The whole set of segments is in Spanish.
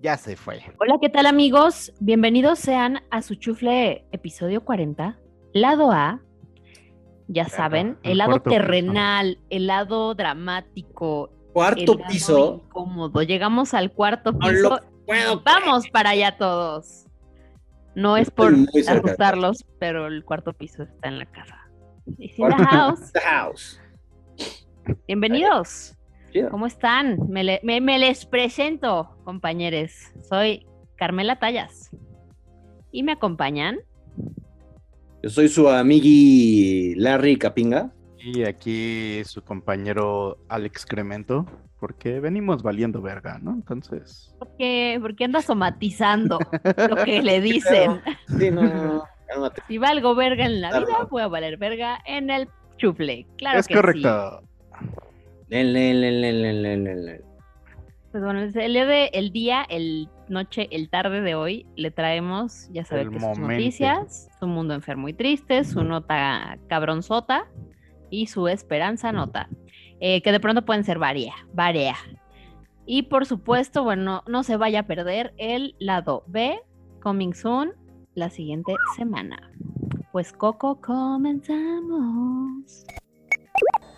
ya se fue. Hola, ¿qué tal amigos? Bienvenidos sean a su chufle episodio 40, lado A. Ya saben, el, lado terrenal, el lado dramático. Cuarto el lado piso. Incómodo. Llegamos al cuarto No piso. lo puedo Vamos para allá todos. No es por asustarlos, pero el cuarto piso está en la casa. It's in the house. The house. Bienvenidos. Chido. ¿Cómo están? Me, le- me- me les presento, compañeros. Soy Carmela Tallas. Y me acompañan. Yo soy su amigui Larry Capinga. Y aquí su compañero Alex Cremento, porque venimos valiendo verga, ¿no? Entonces, Porque, porque anda somatizando lo que le dicen. Sí, no, no, no, cálmate. Si valgo verga en la vida, Claro. voy a valer verga en el chufle. Claro es que correcto. Pues bueno, el de- el día, el noche, el tarde de hoy, le traemos, ya sabe El que sus noticias, su mundo enfermo y triste, su nota cabronzota y su esperanza nota, eh, que de pronto pueden ser varia, varia. Y por supuesto, bueno, no se vaya a perder el lado B, coming soon, la siguiente semana. Pues Coco, comenzamos.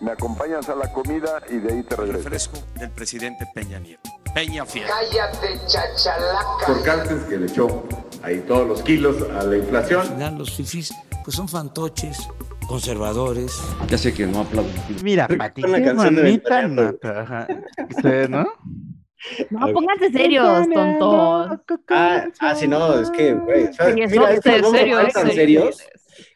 Me acompañas a la comida y de ahí te regreso. Refresco del presidente Peña Nieto. Peña Fiel. Cállate, chachalaca. Por Cartes que le echó ahí todos los kilos a la inflación. Al final los fifís pues son fantoches, conservadores. Ya sé que no aplaudo. Mira, Pati, qué bonita nota. ¿no? No, pónganse serios, tontos. Ah, ah, sí, no, es que, güey. o sea, Sí, eso, mira, estos serio, serios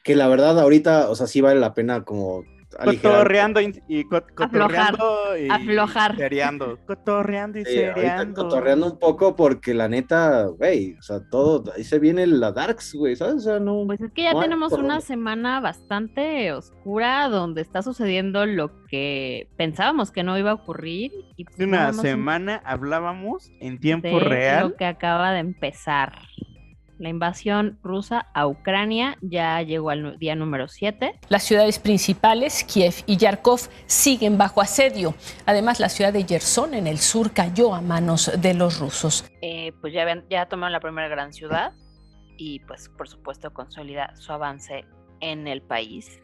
que la verdad ahorita, o sea, sí vale la pena como. Cotorreando y, y co- cotorreando y aflojar. seriando. Cotorreando y Sí, seriando. cotorreando un poco porque la neta, güey, o sea, todo, ahí se viene la Darks, güey, ¿sabes? O sea, no. Pues es que ya No tenemos una semana bastante oscura donde está sucediendo lo que pensábamos que no iba a ocurrir. Y pues una un- semana hablábamos en tiempo de real. Lo que acaba de empezar. La invasión rusa a Ucrania ya llegó al día número 7. Las ciudades principales, Kiev y Yarkov, siguen bajo asedio. Además, la ciudad de Gerson en el sur cayó a manos de los rusos. Eh, pues ya, ya tomaron la primera gran ciudad y pues por supuesto consolida su avance en el país.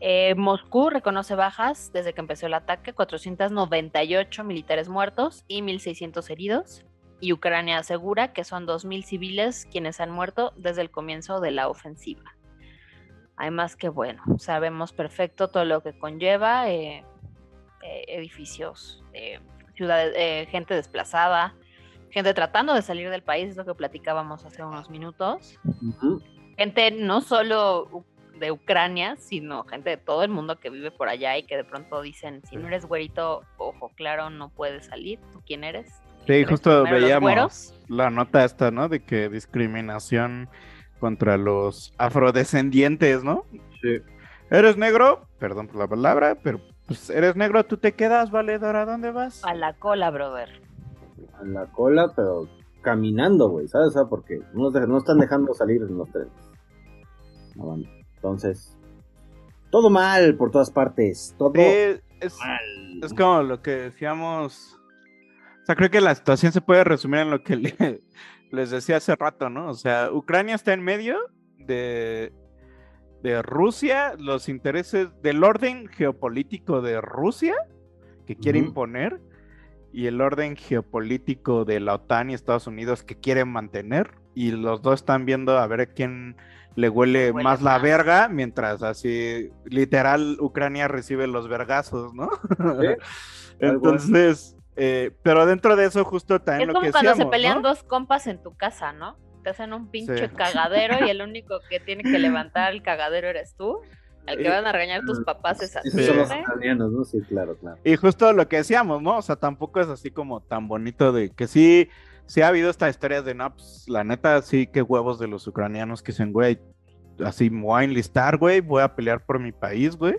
Eh, Moscú reconoce bajas desde que empezó el ataque, 498 militares muertos y 1.600 heridos. Y Ucrania asegura que son 2.000 civiles quienes han muerto desde el comienzo de la ofensiva. Además que bueno, sabemos perfecto todo lo que conlleva, eh, eh, edificios, eh, ciudades, eh, gente desplazada, gente tratando de salir del país, es lo que platicábamos hace unos minutos. Gente no solo de Ucrania, sino gente de todo el mundo que vive por allá y que de pronto dicen, si no eres güerito, ojo claro, no puedes salir. ¿Tú quién eres? Sí, ¿Eres justo veíamos la nota esta, ¿no? De que discriminación contra los afrodescendientes, ¿no? Sí. Eres negro, perdón por la palabra, pero pues eres negro, tú te quedas, valedor, ¿a dónde vas? A la cola, brother. A la cola, pero caminando, güey, ¿sabes? O sea, porque no, están dejando salir en los trenes. No. Entonces, todo mal por todas partes. Todo es, mal. es como lo que decíamos. O sea, creo que la situación se puede resumir en lo que le- les decía hace rato, ¿no? O sea, Ucrania está en medio de, de Rusia, los intereses del orden geopolítico de Rusia que quiere imponer y el orden geopolítico de la OTAN y Estados Unidos que quieren mantener y los dos están viendo a ver a quién le huele, Huele más la más. verga, mientras así literal Ucrania recibe los vergazos, ¿no? Entonces, eh, pero dentro de eso justo también Es lo como que cuando se pelean ¿no? dos compas en tu casa, ¿no? Te hacen un pinche Sí. cagadero y el único que tiene que levantar el cagadero eres tú. Al que Eh, van a regañar tus papás es son los Sí. ucranianos, ¿no? Sí, claro, claro. Y justo lo que decíamos, ¿no? O sea, tampoco es así como tan bonito de que sí sí ha habido esta historia de, no, pues, la neta, sí, qué huevos de los ucranianos que dicen, güey, así me voy a enlistar, güey, voy a pelear por mi país, güey.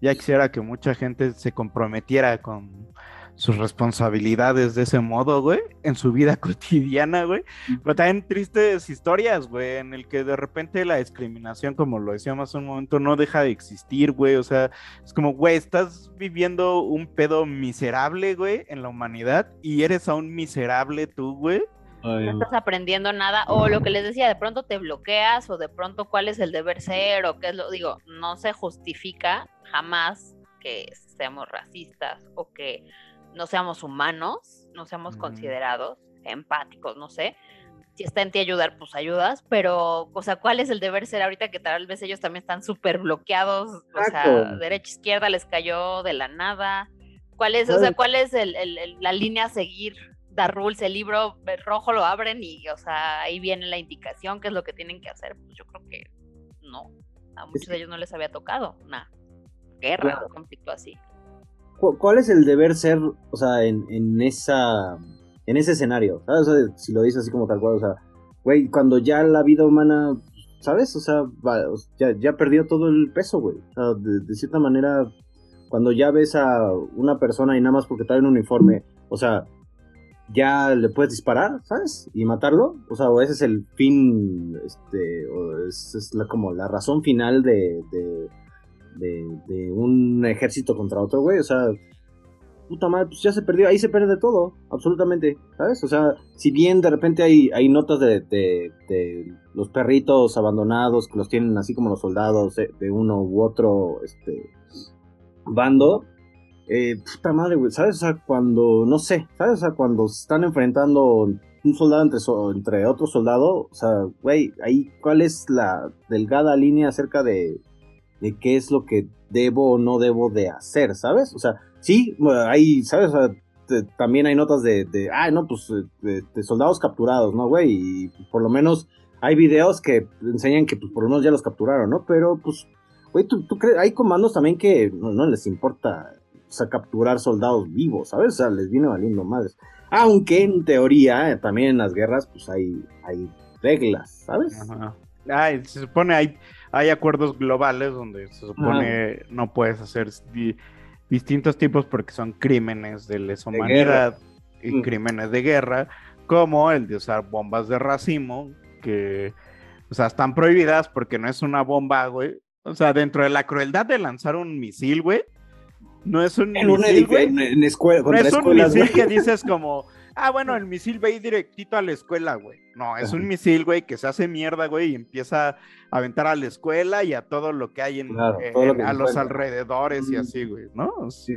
Ya quisiera que mucha gente se comprometiera con sus responsabilidades de ese modo, güey, en su vida cotidiana, güey. Pero también tristes historias, güey, en el que de repente la discriminación, como lo decíamos hace un momento, no deja de existir, güey. O sea, es como, güey, estás viviendo un pedo miserable, güey, en la humanidad y eres aún miserable tú, güey. No estás aprendiendo nada, o lo que les decía, de pronto te bloqueas, o de pronto cuál es el deber ser, o qué es lo, digo, no se justifica jamás que seamos racistas o que no seamos humanos, no seamos considerados, empáticos, no sé. Si está en ti ayudar, pues ayudas, pero, o sea, ¿cuál es el deber ser ahorita que tal vez ellos también están súper bloqueados? O sea, derecha, izquierda les cayó de la nada. ¿Cuál es, o sea, cuál es el, el, la línea a seguir? Da rules, el libro rojo lo abren y, o sea, ahí viene la indicación, qué es lo que tienen que hacer. Pues yo creo que no, a muchos de ellos no les había tocado una guerra, un conflicto así. ¿Cuál es el deber ser, o sea, en, en esa en ese escenario? O sea, si lo dices así como tal cual, o sea, güey, cuando ya la vida humana, ¿sabes? O sea, ya, ya perdió todo el peso, güey. O sea, de, cierta manera, cuando ya ves a una persona y nada más porque trae un uniforme, o sea, ya le puedes disparar, ¿sabes? Y matarlo. O sea, o ese es el fin, este, o es, la, como la razón final de, un ejército contra otro, güey. O sea, puta madre, pues ya se perdió, ahí se pierde todo, absolutamente, ¿sabes? O sea, si bien de repente hay, hay notas de, de, los perritos abandonados que los tienen así como los soldados de, uno u otro este, bando, eh, puta madre, güey, ¿sabes? O sea, cuando, no sé, ¿sabes? O sea, cuando se están enfrentando un soldado entre, entre otro soldado, o sea, güey, ahí, ¿cuál es la delgada línea acerca de de qué es lo que debo o no debo de hacer, ¿sabes? O sea, sí, hay, ¿sabes? También hay notas de, de ah, no, pues, de, soldados capturados, ¿no, güey? Y por lo menos hay videos que enseñan que, pues, por lo menos ya los capturaron, ¿no? Pero, pues, güey, ¿tú, tú crees, hay comandos también que no, les importa, capturar soldados vivos, ¿sabes? O sea, les viene valiendo madres. Aunque en teoría, también en las guerras, pues hay, hay reglas, ¿sabes? Ajá. Ay, se supone hay hay acuerdos globales donde se supone no puedes hacer distintos tipos porque son crímenes de lesa humanidad y mm. crímenes de guerra, como el de usar bombas de racimo, que, o sea, están prohibidas porque no es una bomba, güey. O sea, dentro de la crueldad de lanzar un misil, güey, no es un misil, güey. no es un misil que dices como, ah, bueno, el misil va a ir directito a la escuela, güey. No, es un misil, güey, que se hace mierda, güey, y empieza a aventar a la escuela y a todo lo que hay en, eh, a los alrededores y así, güey, ¿no? Sí.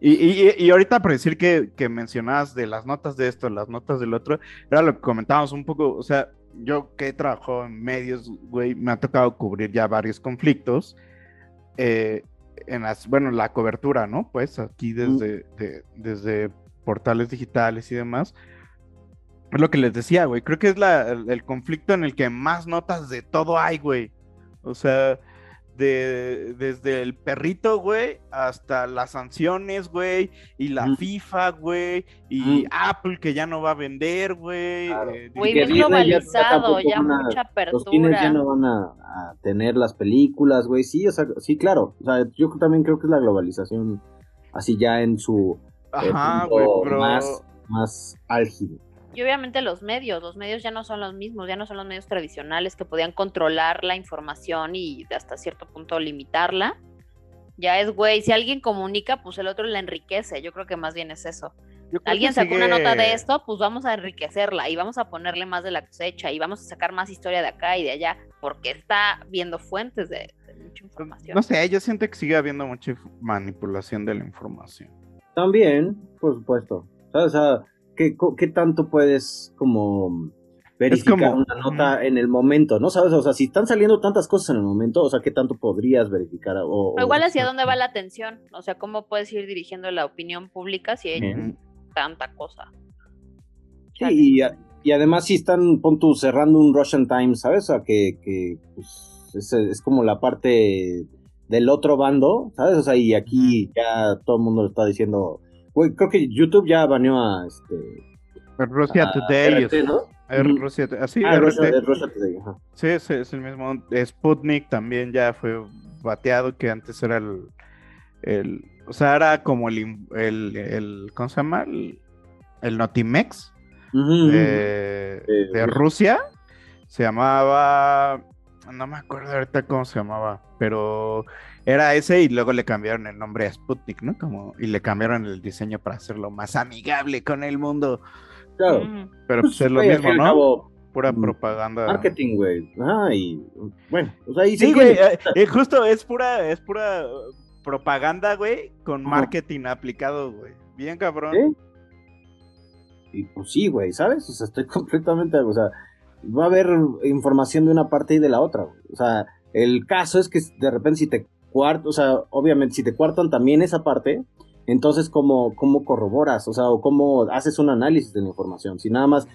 Y, y, y, ahorita por decir que, que mencionabas de las notas de esto, las notas del otro, era lo que comentábamos un poco, o sea, yo que trabajo en medios, güey, me ha tocado cubrir ya varios conflictos. Eh, en las, bueno, la cobertura, ¿no? Pues aquí desde, desde portales digitales y demás. Es lo que les decía, güey. Creo que es la, el, conflicto en el que más notas de todo hay, güey. O sea, de, desde el perrito, güey, hasta las sanciones, güey, y la FIFA, güey, y Apple que ya no va a vender, güey. Eh, muy bien globalizado, ya, mucha apertura. Los cines ya no van a, tener las películas, güey. Sí, o sea, sí, claro. O sea, yo también creo que es la globalización así ya en su Ajá, güey, más, más álgido. Y obviamente los medios, los medios ya no son los mismos, ya no son los medios tradicionales que podían controlar la información y hasta cierto punto limitarla. Ya es, güey, si alguien comunica, pues el otro la enriquece. Yo creo que más bien es eso. Alguien sacó una nota de esto, pues vamos a enriquecerla y vamos a ponerle más de la cosecha y vamos a sacar más historia de acá y de allá, porque está viendo fuentes de, de mucha información. No sé, yo siento que sigue habiendo mucha manipulación de la información. También, por supuesto. O sea, ¿qué, ¿qué, tanto puedes como verificar una nota en el momento? ¿No sabes? O sea, si están saliendo tantas cosas en el momento, o sea, ¿qué tanto podrías verificar? O, igual hacia dónde va la atención. O sea, ¿cómo puedes ir dirigiendo la opinión pública si hay tanta cosa? Sí, y, además si están, pon tú, cerrando un Russian Times, ¿sabes? O sea, que, que pues, es, es como la parte del otro bando, ¿sabes? O sea, y aquí ya todo el mundo lo está diciendo. Güey, creo que YouTube ya baneó a este. Rusia a Today. RT, ¿no? Ujú. Rusia, así, Ah, Today, ajá. Sí, es, es el mismo. Sputnik también ya fue bateado, que antes era el, el o sea, era como el, el, el ¿cómo se llama? El, el Notimex de Rusia. Se llamaba, no me acuerdo ahorita cómo se llamaba, pero era ese y luego le cambiaron el nombre a Sputnik, ¿no? Como, y le cambiaron el diseño para hacerlo más amigable con el mundo. Claro. Mm. Pero pues es lo mismo, ¿no? cabo, Pura mm, propaganda. Marketing, güey. Y bueno, o sea, ahí Sí, güey, eh, eh, justo es pura, es pura propaganda, güey, con marketing aplicado, güey. Bien cabrón. ¿Sí? Y pues sí, güey, ¿sabes? O sea, estoy completamente, o sea, va a haber información de una parte y de la otra. O sea, el caso es que de repente si te cuartan, o sea, obviamente si te cuartan también esa parte, entonces cómo, cómo corroboras, o sea, o cómo haces un análisis de la información. Si nada más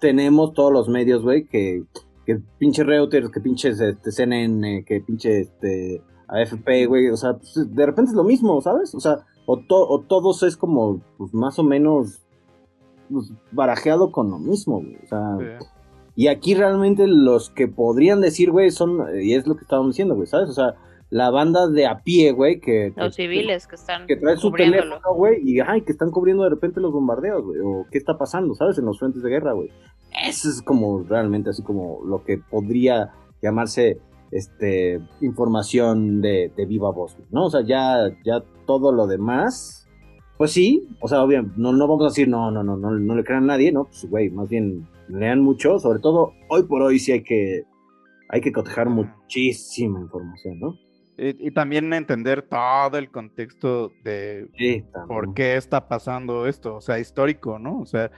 tenemos todos los medios, güey, que, que pinche Reuters, que pinches este, CNN, que pinche este, AFP, güey, o sea, pues, de repente es lo mismo, ¿sabes? O sea, o, to- o todos es como, pues más o menos pues, barajeado con lo mismo, güey. O sea. Y aquí realmente los que podrían decir, güey, son, y es lo que estábamos diciendo, güey, ¿sabes? O sea, la banda de a pie, güey, que, Los civiles que están que trae su teléfono, güey, y ay, que están cubriendo de repente los bombardeos, güey, o qué está pasando, ¿sabes? En los frentes de guerra, güey. Eso es como realmente así como lo que podría llamarse este información de, de viva voz, güey, ¿no? O sea, ya, ya todo lo demás, pues sí, o sea, obviamente, no, no vamos a decir, no, no, no, no, no le crean a nadie, ¿no? Pues, güey, más bien lean mucho, sobre todo hoy por hoy sí hay que, hay que cotejar muchísima información, ¿no? Y, y también entender todo el contexto de Sí, por qué está pasando esto, o sea, histórico, ¿no? O sea,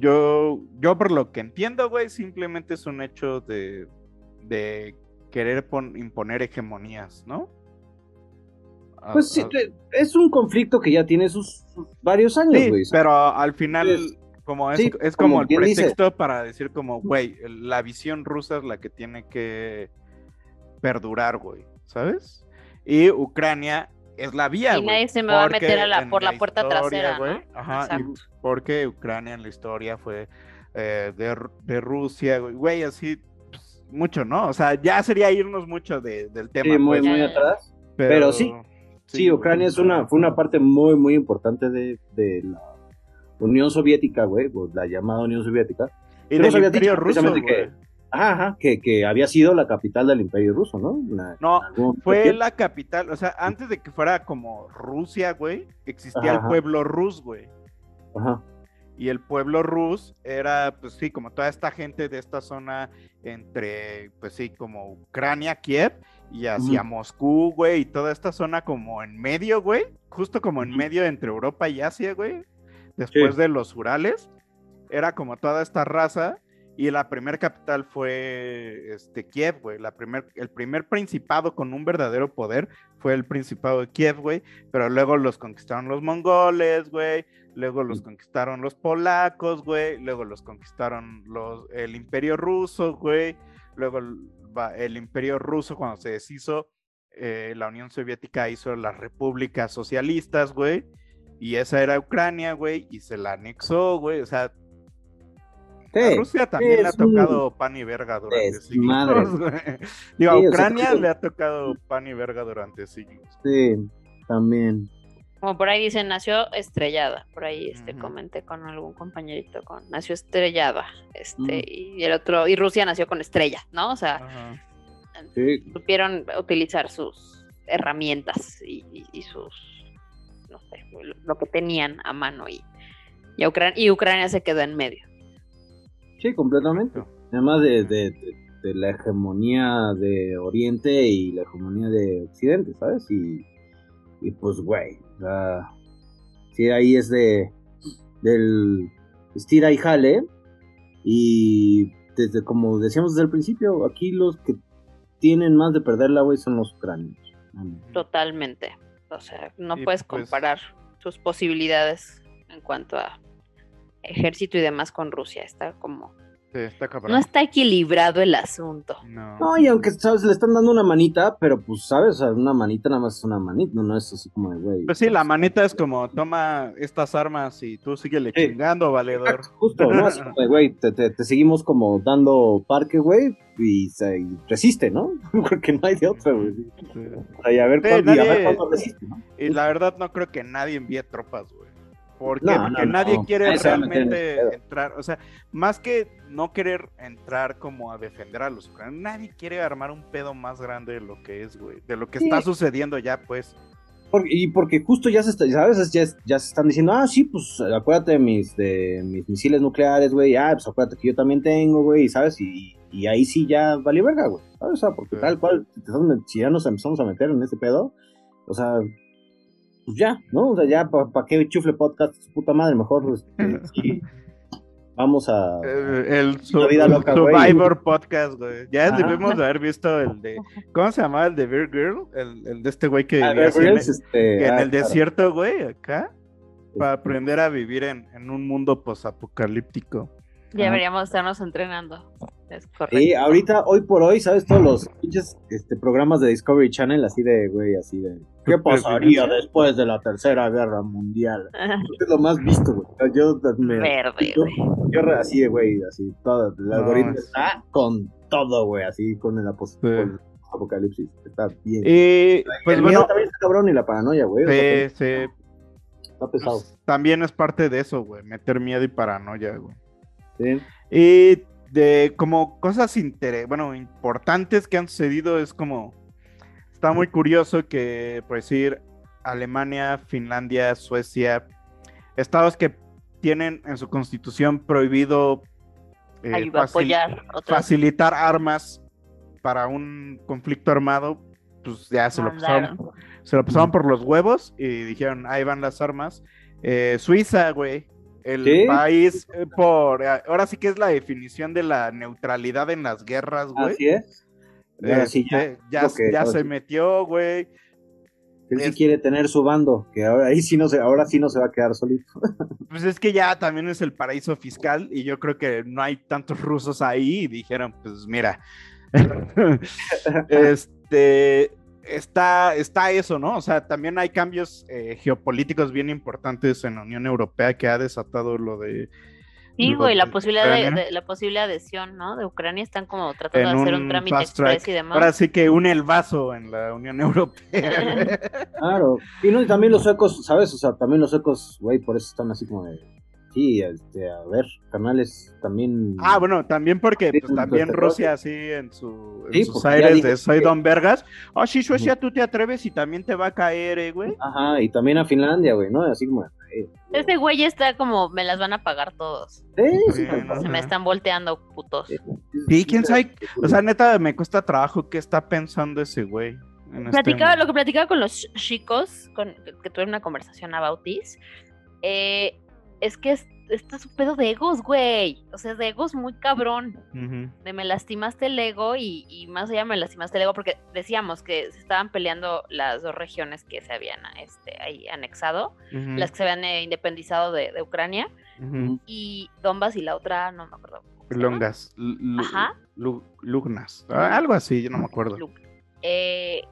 yo, yo por lo que entiendo, güey, simplemente es un hecho de, de querer pon- imponer hegemonías, ¿no? A- Pues sí, a- te- es un conflicto que ya tiene sus, sus varios años, Sí, güey. pero al final, Es- como es, sí, es como como el dice. pretexto para decir como, güey, la visión rusa es la que tiene que perdurar, güey, ¿sabes? Y Ucrania es la vía, Y güey. nadie se me va a meter porque a la- por la puerta historia, trasera, güey, ¿no? Ajá, y porque Ucrania en la historia fue eh, de, de Rusia, güey, güey, así, pues, mucho, ¿no? O sea, ya sería irnos mucho de- del tema, Sí, muy, pues, muy atrás. Pero, sí, sí, Ucrania es una, fue una parte muy, muy importante de, de la Unión Soviética, güey, pues, la llamada Unión Soviética. Y del Imperio dicho Ruso, que, ajá, ajá, que, que había sido la capital del Imperio Ruso, ¿no? La- No, fue la capital, o sea, antes de que fuera como Rusia, güey, existía Ajá, el pueblo rus, güey. Ajá. Y el pueblo rus era, pues sí, como toda esta gente de esta zona entre, pues sí, como Ucrania, Kiev, y hacia. Moscú, güey, y toda esta zona como en medio, güey, justo como en medio entre Europa y Asia, güey, después Sí. de los Urales, era como toda esta raza, y la primer capital fue este, Kiev, güey, la primer, el primer principado con un verdadero poder fue el principado de Kiev, güey, pero luego los conquistaron los mongoles, güey, luego los conquistaron los polacos, güey, luego los conquistaron los, el imperio ruso, güey, luego el imperio ruso cuando se deshizo, eh, la Unión Soviética hizo las repúblicas socialistas, güey, y esa era Ucrania, güey, y se la anexó, güey, o sea, a Sí, Rusia también le ha un tocado pan y verga durante siglos, güey. Digo, a Sí, o sea, Ucrania le ha tocado pan y verga durante siglos. Sí, también. Como por ahí dicen, nació estrellada. Por ahí este comenté con algún compañerito con nació estrellada. Este, y el otro, y Rusia nació con estrella, ¿no? O sea, Sí. supieron utilizar sus herramientas y, y- y sus no sé, lo que tenían a mano y, y, Ucrania, y Ucrania se quedó en medio. Sí, completamente. Además de, de- de- de la hegemonía de Oriente y la hegemonía de Occidente, ¿sabes? Y, y pues, güey, sea, sí, ahí es de del estira y jale. Y desde, como decíamos desde el principio, aquí los que tienen más de perderla, güey, son los ucranianos. Totalmente. O sea, no Y puedes pues- comparar sus posibilidades en cuanto a ejército y demás con Rusia. Está como está cabrón. No está equilibrado el asunto. No. No, y aunque, ¿sabes? Le están dando una manita, pero pues, ¿sabes? Una manita nada más es una manita, no, no es así como de, güey. Pues sí, la manita es como, toma estas armas y tú síguele Sí. chingando, valedor. Exacto, justo, ¿no? Así como de, güey, te, te- te seguimos como dando parque, güey, y, se- y resiste, ¿no? Porque no hay de otra, güey. Sí. O sea, y a ver Sí, cuánto, y a ver nadie- cuánto resiste, ¿no? Y la verdad no creo que nadie envíe tropas, güey. ¿Por qué? No, Porque no, nadie no. quiere realmente entrar, o sea, más que no querer entrar como a defender a los ucranianos, nadie quiere armar un pedo más grande de lo que es, güey, de lo que Sí. está sucediendo ya, pues. Porque- y porque justo ya se está, ¿sabes? Ya, ya se están diciendo, ah, sí, pues acuérdate de mis, de mis misiles nucleares, güey, ah, pues acuérdate que yo también tengo, güey, ¿sabes? Y, y ahí sí ya vale verga, güey, ¿sabes? O sea, porque Sí. tal cual, si ya nos empezamos a meter en ese pedo, o sea, pues ya, ¿no? O sea, ya, ¿para pa qué chufle podcast, su puta madre? Mejor, este, sí, vamos a... Eh, el su- vida loca, güey. Survivor Podcast, güey. Ya Ajá. debimos de haber visto el de, ¿cómo se llamaba? El de Bear Girl, el, el de este güey que Ah, vivía así en, este, que en ah, el claro. desierto, güey, acá, para Este, aprender a vivir en, en un mundo posapocalíptico. Ya deberíamos estarnos entrenando. Es correcto. Sí, ahorita, hoy por hoy, ¿sabes? Todos los pinches este, programas de Discovery Channel, así de, güey, así de. ¿Qué pasaría después de la Tercera Guerra Mundial? Es lo más visto, güey. Yo, me, Verde, yo, güey. yo re- así de, güey, así, todo. El No, algoritmo es- está con todo, güey, así con el apos- Sí. con el apocalipsis. Está bien. Y pues el miedo bueno, también está cabrón y la paranoia, güey. sí, sí, Está pesado. pues, también es parte de eso, güey, meter miedo y paranoia, güey. Sí. Y de como cosas intere- bueno, importantes que han sucedido es como está muy curioso que por decir Alemania, Finlandia, Suecia, estados que tienen en su constitución prohibido eh, Ayuda a facil- apoyar otras facilitar armas para un conflicto armado, pues ya se lo pasaron, se lo pasaron por los huevos y dijeron, ahí van las armas. Eh, Suiza, güey, el ¿Sí? país eh, por, ahora sí que es la definición de la neutralidad en las guerras, güey. Así es. Y ahora sí, ya. Este, ya, se sí. metió, güey. Él sí es- quiere tener su bando, que ahora ahí sí no se, ahora sí no se va a quedar solito. Pues es que ya también es el paraíso fiscal y yo creo que no hay tantos rusos ahí y dijeron, pues mira, este, está, está eso, ¿no? O sea, también hay cambios eh, geopolíticos bien importantes en la Unión Europea que ha desatado lo de... Sí, güey, la posibilidad de, la posible adhesión, ¿no? De Ucrania están como tratando en de hacer un un trámite express y demás. Ahora sí que une el vaso en la Unión Europea. Claro. Y, no, y también los suecos, ¿sabes? O sea, también los suecos, güey, por eso están así como de. Sí, este, a ver, canales también. Ah, bueno, también porque pues, pues, también este Rusia así en, su, en Sí, sus aires de soy que- Don Vergas. Ah, sí, Suecia, tú te atreves y también te va a caer, eh, güey. Ajá, y también a Finlandia, güey, ¿no? Así como. Eh, Este güey está como, me las van a pagar todos. Se me están volteando, putos. Sí, quién sabe. O sea, neta, me cuesta trabajo qué está pensando ese güey. en este Platicaba, lo que platicaba con los chicos, con, que tuve una conversación about this, eh, es que es, esto es un pedo de egos, güey. O sea, de egos muy cabrón. De me lastimaste el ego y, y más allá me lastimaste el ego porque decíamos que se estaban peleando las dos regiones que se habían este, ahí anexado, las que se habían eh, independizado de, de Ucrania y Donbass y la otra, no me acuerdo. Longas. Ajá. lu- Lugnas. Ah, algo así, yo no me acuerdo. Eh,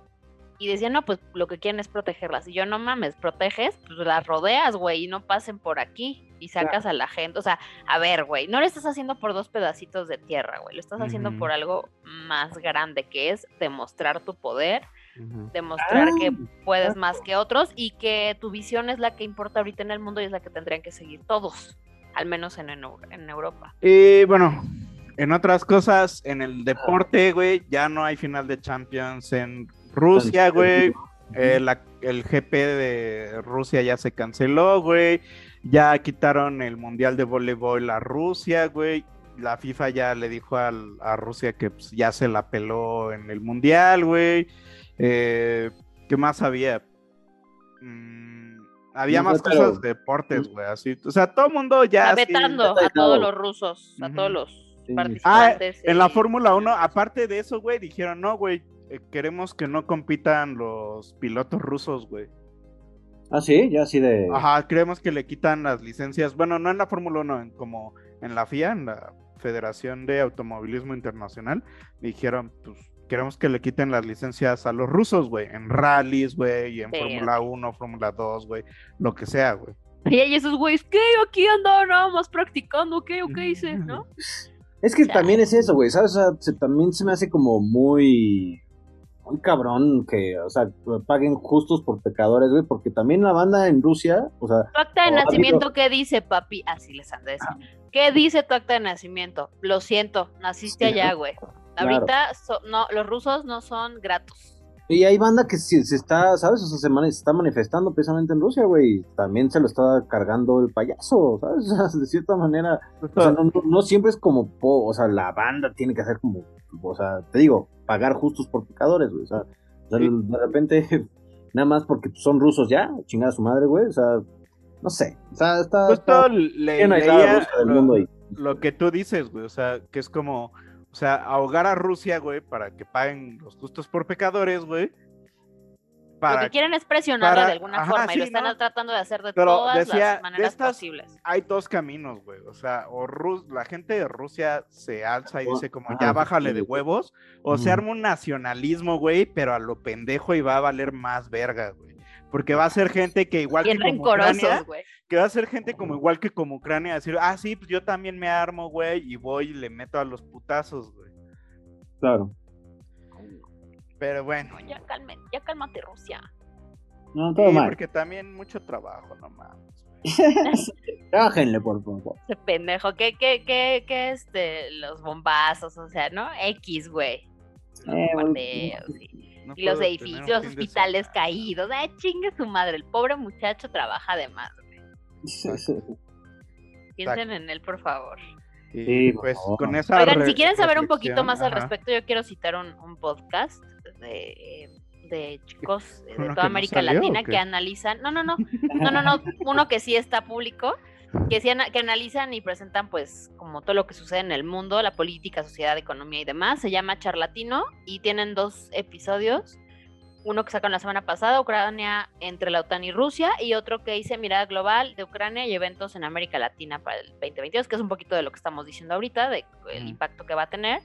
y decían, no, pues lo que quieren es protegerlas. Y yo, no mames, proteges, pues las rodeas, güey, y no pasen por aquí. Y sacas a la gente. O sea, a ver, güey, no lo estás haciendo por dos pedacitos de tierra, güey. Lo estás haciendo por algo más grande, que es demostrar tu poder, demostrar Ah, que puedes más que otros y que tu visión es la que importa ahorita en el mundo y es la que tendrían que seguir todos, al menos en, en, en Europa. Y bueno, en otras cosas, en el deporte, güey, ya no hay final de Champions en Rusia, güey. Eh, la- el GP de Rusia ya se canceló, güey. Ya quitaron el Mundial de Voleibol a Rusia, güey. La FIFA ya le dijo al- a Rusia que pues, ya se la peló en el Mundial, güey. Eh, ¿Qué más había? Mm, había No, más pero- cosas de deportes, güey. Así, o sea, todo el mundo ya. Está así- vetando a todos los rusos, a todos los Sí. Ah, participantes. en la Fórmula 1, aparte de eso, güey, dijeron, no, güey, eh, queremos que no compitan los pilotos rusos, güey. Ah, sí, ya así de. Ajá, creemos que le quitan las licencias, bueno, no en la Fórmula 1, en- como en la FIA, en la Federación de Automovilismo Internacional dijeron, pues queremos que le quiten las licencias a los rusos, güey, en rallies, güey, y en Sí, Fórmula 1, Fórmula 2, güey, lo que sea, güey. Y esos güeyes, ¿qué? Aquí andaban nada más practicando, ¿qué? ¿O qué hice? ¿No? Es que también es eso, güey, ¿sabes? O sea, se- también se me hace como muy. Muy cabrón que, o sea, paguen justos por pecadores, güey, porque también la banda en Rusia, o sea. Tu acta de o ha habido- nacimiento, ¿qué dice, papi? Así les han de decir. ¿Qué dice tu acta de nacimiento? Lo siento, naciste Sí, allá, güey. claro. Ahorita, so- no, los rusos no son gratos. Y hay banda que se, se está, ¿sabes? O sea, se, está manifestando precisamente en Rusia, güey. También se lo está cargando el payaso, ¿sabes? O sea, de cierta manera. O sea, no, no- no siempre es como, po- o sea, la banda tiene que hacer como, o sea, te digo, pagar justos por pecadores, güey. O sea, de repente, nada más porque son rusos ya, chingada su madre, güey. O sea, no sé. O sea, está. Justo está le- leía del lo- mundo ahí. lo que tú dices, güey, o sea, que es como, o sea, ahogar a Rusia, güey, para que paguen los justos por pecadores, güey. Lo que quieren es presionarla para- de alguna ajá, forma y lo están ¿no? tratando de hacer de Pero todas decía, las maneras de estas posibles. hay dos caminos, güey. O sea, o Rus- la gente de Rusia se alza y O- dice como, ajá, ya bájale de huevos, o se arma un nacionalismo, güey, pero a lo pendejo y va a valer más verga, güey. Porque va a ser gente que igual Bien que como Ucrania, güey. que va a ser gente como igual que como Ucrania, decir, ah, sí, pues yo también me armo, güey, y voy y le meto a los putazos, güey. Claro. Pero bueno, Ya, calme, ya cálmate, Rusia. No, todo sí, mal. porque también mucho trabajo, no mames. Bájenle, por favor. Ese pendejo, que, que, que, que, este, los bombazos, o sea, ¿no? X, güey. Los Eh, bueno, bombardeos y, No y los edificios, hospitales semana. caídos. Ay, chingue su madre, el pobre muchacho trabaja de más. Piensen en él, por favor. Y Sí, pues con esa Oigan, si quieren saber un poquito más al ajá. respecto, yo quiero citar un, un podcast de, de chicos eh, de ¿Uno que toda no América salió, Latina que analizan, no, no, no, no, no, no, uno que sí está público, que sí que analizan y presentan pues como todo lo que sucede en el mundo, la política, sociedad, economía y demás. Se llama Charlatino y tienen dos episodios. Uno que sacaron la semana pasada, Ucrania entre la OTAN y Rusia, y otro que dice Mirada Global de Ucrania y eventos en América Latina para el 2022, que es un poquito de lo que estamos diciendo ahorita, de el Ujú. impacto que va a tener,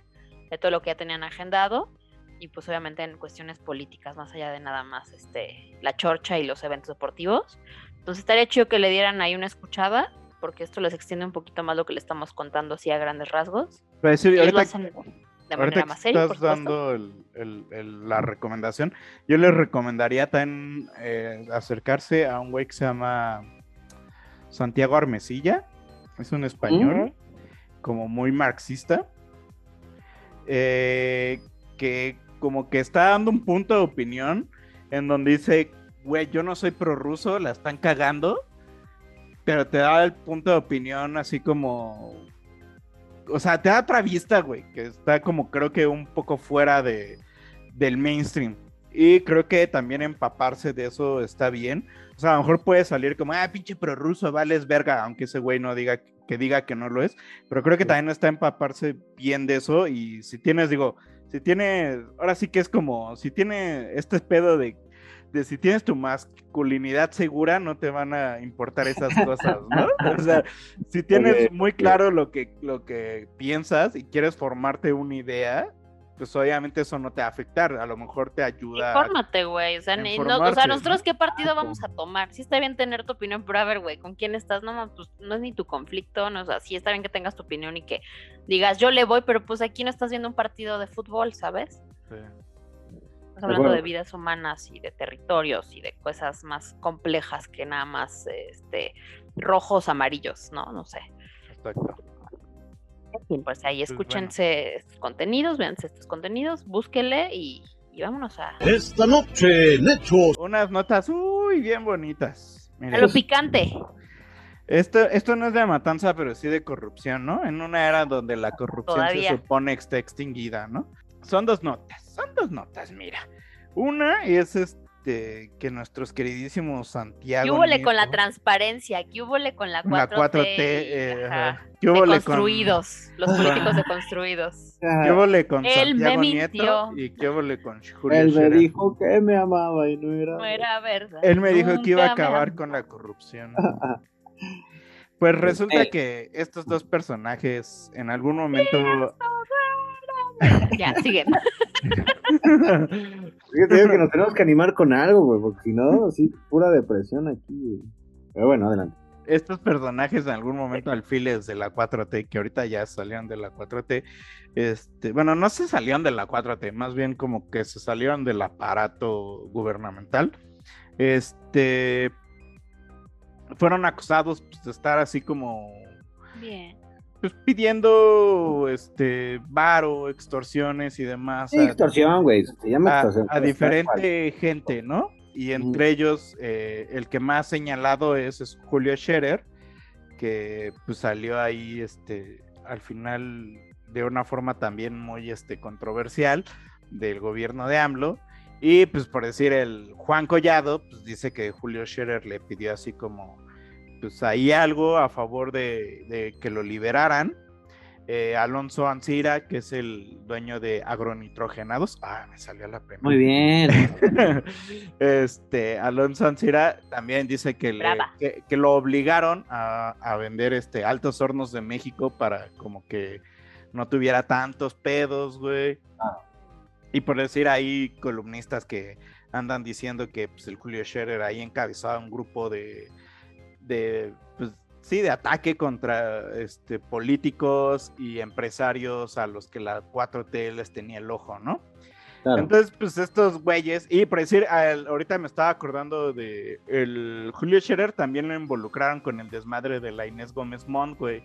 de todo lo que ya tenían agendado, y pues obviamente en cuestiones políticas, más allá de nada más este la chorcha y los eventos deportivos. Entonces estaría chido que le dieran ahí una escuchada, porque esto les extiende un poquito más lo que le estamos contando así a grandes rasgos. Pero decir, ahorita, hacen de ahorita manera más seria, estás dando el- el- el- la recomendación, yo les recomendaría también eh, acercarse a un güey que se llama Santiago Armesilla. Es un español, como muy marxista, eh, que como que está dando un punto de opinión en donde dice, güey, yo no soy prorruso, la están cagando, pero te da el punto de opinión así como o sea, te da otra vista, güey, que está como creo que un poco fuera de, del mainstream. Y creo que también empaparse de eso está bien. O sea, a lo mejor puede salir como, ah, pinche prorruso, vales verga, aunque ese güey no diga que diga que no lo es. Pero creo que también está empaparse bien de eso. Y si tienes, digo, si tienes, ahora sí que es como, si tiene este pedo de, de si tienes tu masculinidad segura, no te van a importar esas cosas, ¿no? O sea, si tienes muy ok. claro lo que, lo que piensas y quieres formarte una idea, pues obviamente eso no te va a afectar, a lo mejor te ayuda. Infórmate, güey. O sea, ni- no- o sea, ¿no? nosotros qué partido vamos a tomar. Sí está bien tener tu opinión, pero a ver, güey, ¿con quién estás? No, no, pues no es ni tu conflicto, no, o sea, sí está bien que tengas tu opinión y que digas, yo le voy, pero pues aquí no estás viendo un partido de fútbol, ¿sabes? Sí. Estás hablando de vidas humanas y de territorios y de cosas más complejas que nada más, este, rojos, amarillos, ¿no? No sé. Exacto. Pues ahí Pues, escúchense estos contenidos, véanse estos contenidos, búsquenle y, y vámonos a, Esta noche en Hechos. Unas notas, uy, bien bonitas. a lo picante. esto, esto no es de matanza, pero sí de corrupción, ¿no? En una era donde la corrupción Todavía. se supone que está extinguida, ¿no? Son dos notas, son dos notas, mira. Una es este que nuestros queridísimos Santiago. ¿Qué con la transparencia? ¿Qué con la 4T? La 4T, y- eh, ajá, ajá. ¿Qué húbole con- Deconstruidos, los políticos deconstruidos. ¿Qué huele con Él me Santiago mintió. Nieto y qué con Julia Él me Scherer? dijo que me amaba y no era. No era verdad. Él me dijo que iba a me acabar con la corrupción. Pues resulta que estos dos personajes en algún momento. Ya, siguen. Yo te digo que nos tenemos que animar con algo, güey, porque si no, así, pura depresión aquí, güey. Pero bueno, adelante. estos personajes en algún momento alfiles de la 4T, que ahorita ya salieron de la 4T, este, bueno, no se salieron de la 4T, más bien como que se salieron del aparato gubernamental, este, fueron acusados pues, de estar así como Bien. Pues, pidiendo este varo, extorsiones y demás. Sí, a- extorsión, güey. Se llama a, extorsión. diferente gente, ¿no? Y entre ellos, eh, el que más señalado es, es Julio Scherer, que pues salió ahí, este, al final de una forma también muy, este, controversial del gobierno de AMLO. Y pues por decir, el Juan Collado, pues dice que Julio Scherer le pidió así como, pues ahí algo a favor de, de que lo liberaran. Eh, Alonso Ancira, que es el dueño de agronitrogenados. Ah, me salió la primera. Muy bien. este, Alonso Ancira también dice que, le- que, que lo obligaron a, a vender este Altos Hornos de México para como que no tuviera tantos pedos, güey. Y por decir, hay columnistas que andan diciendo que pues, el Julio Scherer ahí encabezaba un grupo de, de pues, sí, de ataque contra este, políticos y empresarios a los que la 4T les tenía el ojo, ¿no? Claro. Entonces, pues estos güeyes, y por decir, al- ahorita me estaba acordando de el Julio Scherer también lo involucraron con el desmadre de la Inés Gómez Mont, güey,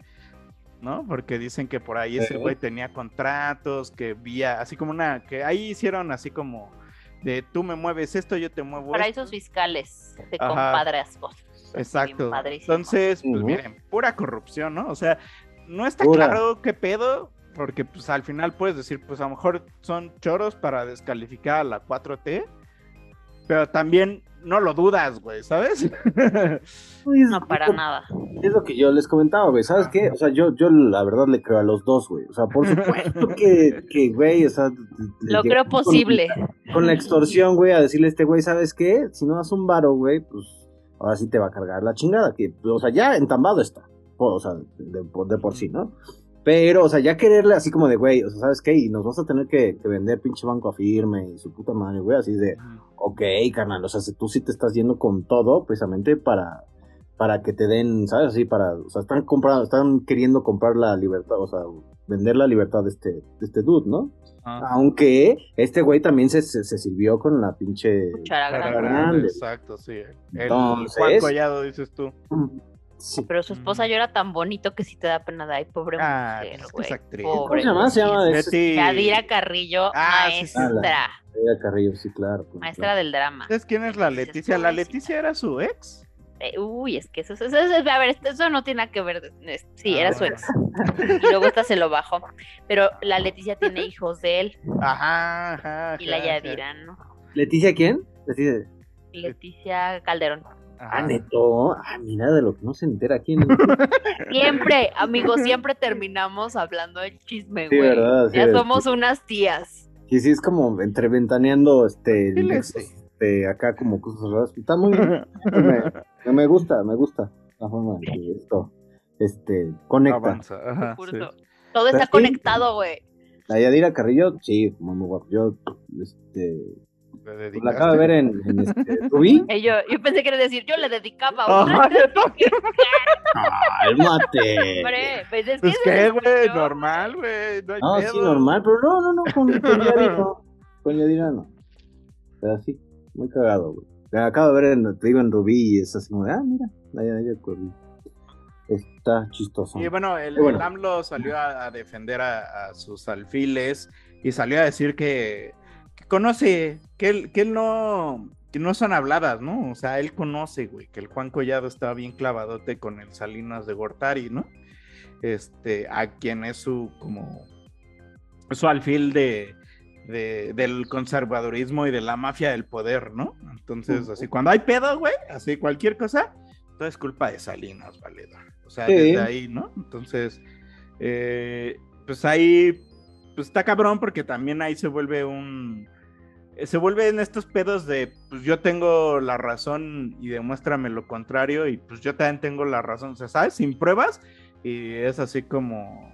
¿no? Porque dicen que por ahí ese güey tenía contratos, que vía, así como una, que ahí hicieron así como de tú me mueves esto, yo te muevo esto. Paraísos fiscales de compadrazgos. Exacto. Entonces, pues miren, pura corrupción, ¿no? O sea, no está Pura. claro qué pedo, porque pues al final puedes decir, pues a lo mejor son choros para descalificar a la 4T, pero también no lo dudas, güey, ¿sabes? Uy, es- No, para nada. Es lo que yo les comentaba, güey. ¿Sabes qué? O sea, yo, yo la verdad le creo a los dos, güey. O sea, por supuesto que, que güey, o sea. Lo creo con- posible. Con la extorsión, güey, a decirle a este güey, ¿sabes qué? Si no das un varo, güey, pues ahora sí te va a cargar la chingada. Que, o sea, ya entambado está. O sea, de, por- de por sí, ¿no? Pero, o sea, ya quererle así como de, güey, o sea, ¿sabes qué? Y nos vas a tener que, que vender pinche banco a firme y su puta madre, güey, así de, ok, carnal, o sea, si tú sí te estás yendo con todo precisamente para, para que te den, ¿sabes? Así para, o sea, están comprando, están queriendo comprar la libertad, o sea, vender la libertad de este, de este dude, ¿no? Ah, Aunque este güey también se, se, se sirvió con la pinche... Cuchara grande. Exacto, sí. El Entonces- Juan Collado, dices tú. Sí. Pero su esposa llora tan bonito que sí te da pena de ay, pobre Ah, mujer, pues güey. es actriz. ¿Cómo se llama? Se llama Yadira Carrillo, Ah, sí, sí. maestra, Era Carrillo, sí, claro. maestra del drama. ¿Sabes quién es la Leticia? La. Leticia era su ex. Eh, uy, es que eso, eso, eso- eso- a ver, eso no tiene nada que ver. Sí, Ah, era su ex. Y luego esta se lo bajó. Pero la Leticia tiene hijos de él Ajá, ajá. y la ajá. Yadira, ¿no? ¿Leticia quién? Leticia. Leticia Calderón. Ajá. Ah, neto. Ah, mira de lo que no se entera quién. Siempre, amigos, siempre terminamos hablando del chisme, Sí, güey. ¿verdad? Sí, ya sí. somos unas tías. Sí, sí, es como entreventaneando este, sé. Este, acá como cosas raras. Está muy bien. me, me gusta, me gusta la forma en que esto este, conecta. Avanza. Ajá, sí. Todo está Sí. conectado, güey. La Yadira Carrillo, sí, muy, muy guapo. Yo, este, ¿Le pues, la acabo de ver en, en este, Rubí. Eh, yo, yo pensé que era decir, yo le dedicaba Ajá, una. ¡Cálmate! Pues es que Pues güey, normal, güey. No hay No, sí, normal, pero no, no, no, con, con Yadira no. Con Yadira no. Pero sí, muy cagado, güey. La acabo de ver, en, te digo, en Rubí y es así como ah, mira, Yadira Rubí. Está chistoso. Y bueno, el, bueno. el AMLO salió a, a defender a, a sus alfiles y salió a decir que, que conoce, que él, que él no, que no son habladas, ¿no? O sea, él conoce, güey, que el Juan Collado estaba bien clavadote con el Salinas de Gortari, ¿no? Este, a quien es su, como, su alfil de, de- del conservadurismo y de la mafia del poder, ¿no? Entonces, así, cuando hay pedo, güey, así cualquier cosa, todo es culpa de Salinas, valedor. O sea, Sí. desde ahí, ¿no? Entonces, eh, pues ahí, pues está cabrón porque también ahí se vuelve un, eh, se vuelven estos pedos de, pues yo tengo la razón y demuéstrame lo contrario y pues yo también tengo la razón, o sea, ¿sabes? Sin pruebas y es así como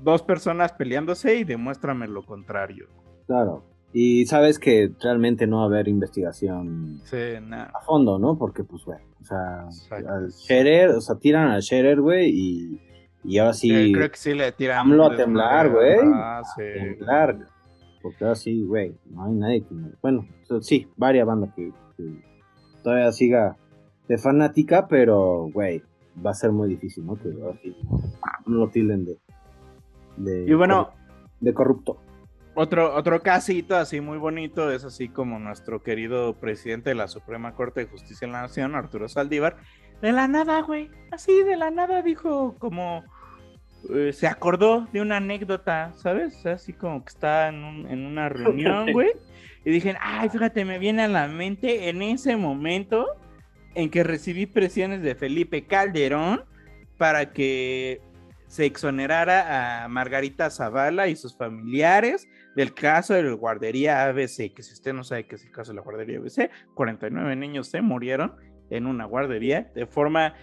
dos personas peleándose y demuéstrame lo contrario. Claro. Y sabes que realmente no va a haber investigación Sí, a fondo, ¿no? Porque, pues, güey, o sea, Exacto. al Scherer, o sea, tiran al Scherer, güey, y, y ahora sí, Eh, creo que sí le tiran. AMLO a temblar, güey. Ah, sí. temblar. Porque ahora sí, güey, no hay nadie que... Bueno, o sea, sí, varias bandas que, que todavía siga de fanática, pero, güey, va a ser muy difícil, ¿no? Que ahora sí no lo tilden de... de Y bueno, de corrupto. Otro, otro casito así muy bonito es así como nuestro querido presidente de la Suprema Corte de Justicia de la Nación, Arturo Saldívar. De la nada, güey. Así de la nada dijo como... eh, se acordó de una anécdota, ¿sabes? Así como que está en, un- en una reunión, güey. Y dije, ay, fíjate, me viene a la mente en ese momento en que recibí presiones de Felipe Calderón para que se exonerara a Margarita Zavala y sus familiares del caso de la guardería ABC, que si usted no sabe qué es el caso de la guardería ABC, 49 niños se murieron en una guardería de forma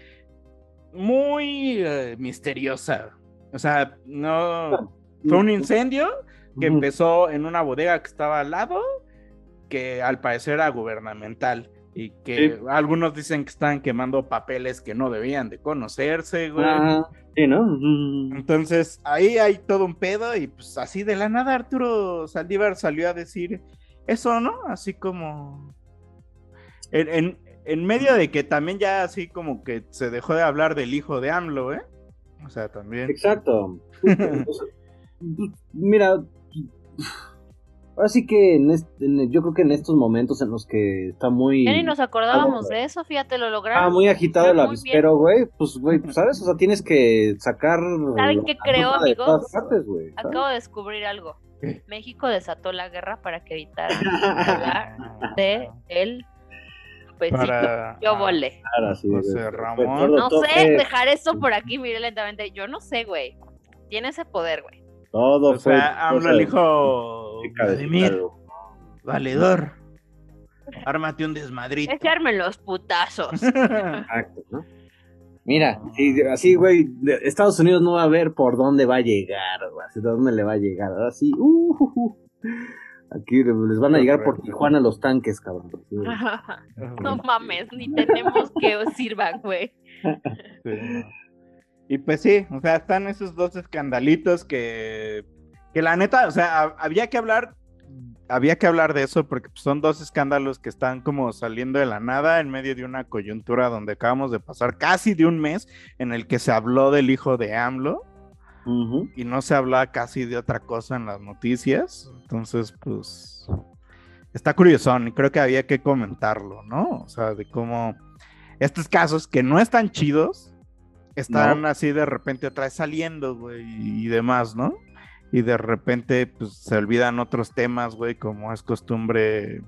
muy eh, misteriosa. O sea, no fue un incendio que empezó en una bodega que estaba al lado, que al parecer era gubernamental. Y que Sí. algunos dicen que estaban quemando papeles que no debían de conocerse, güey. Ah, sí, ¿no? Entonces, ahí hay todo un pedo y pues así de la nada Arturo Saldívar salió a decir eso, ¿no? Así como... En, en- en medio de que también ya así como que se dejó de hablar del hijo de AMLO, ¿eh? O sea, también... Exacto. Pues, Mira, ahora sí que en este- en- yo creo que en estos momentos en los que está muy... Ya ni nos acordábamos de eso, fíjate, lo lograron. Ah, muy agitado el avispero, güey. Pues, güey, pues, ¿sabes? O sea, tienes que sacar. ¿Saben qué creo, de amigos? Acabo de descubrir algo. México desató la guerra para que evitara hablar de el. Para- Yo volé. Claro, sí. Ramón. Todo No sé dejar eso por aquí, mire lentamente. Yo no sé, güey. Tiene ese poder, güey. Todo O fue. sea, AMLO cosa Vladimir, valedor. Ármate un desmadrito. Echarme los putazos. Exacto, ¿no? Mira, sí, así, güey, Estados Unidos no va a ver por dónde va a llegar, de dónde le va a llegar. Ahora sí, uh, uh, uh. aquí les van a llegar por. Tijuana los tanques, cabrón. Sí, no mames, ni tenemos que sirvan, güey. Sí. Y pues sí, o sea, están esos dos escandalitos que, que la neta, o sea, ha- había que hablar, había que hablar de eso porque pues, son dos escándalos que están como saliendo de la nada en medio de una coyuntura donde acabamos de pasar casi de un mes en el que se habló del hijo de AMLO y no se hablaba casi de otra cosa en las noticias. Entonces, pues, está curiosón y creo que había que comentarlo, ¿no? O sea, de cómo estos casos que no están chidos están así de repente otra vez saliendo, güey, y demás, ¿no? Y de repente, pues, se olvidan otros temas, güey, como es costumbre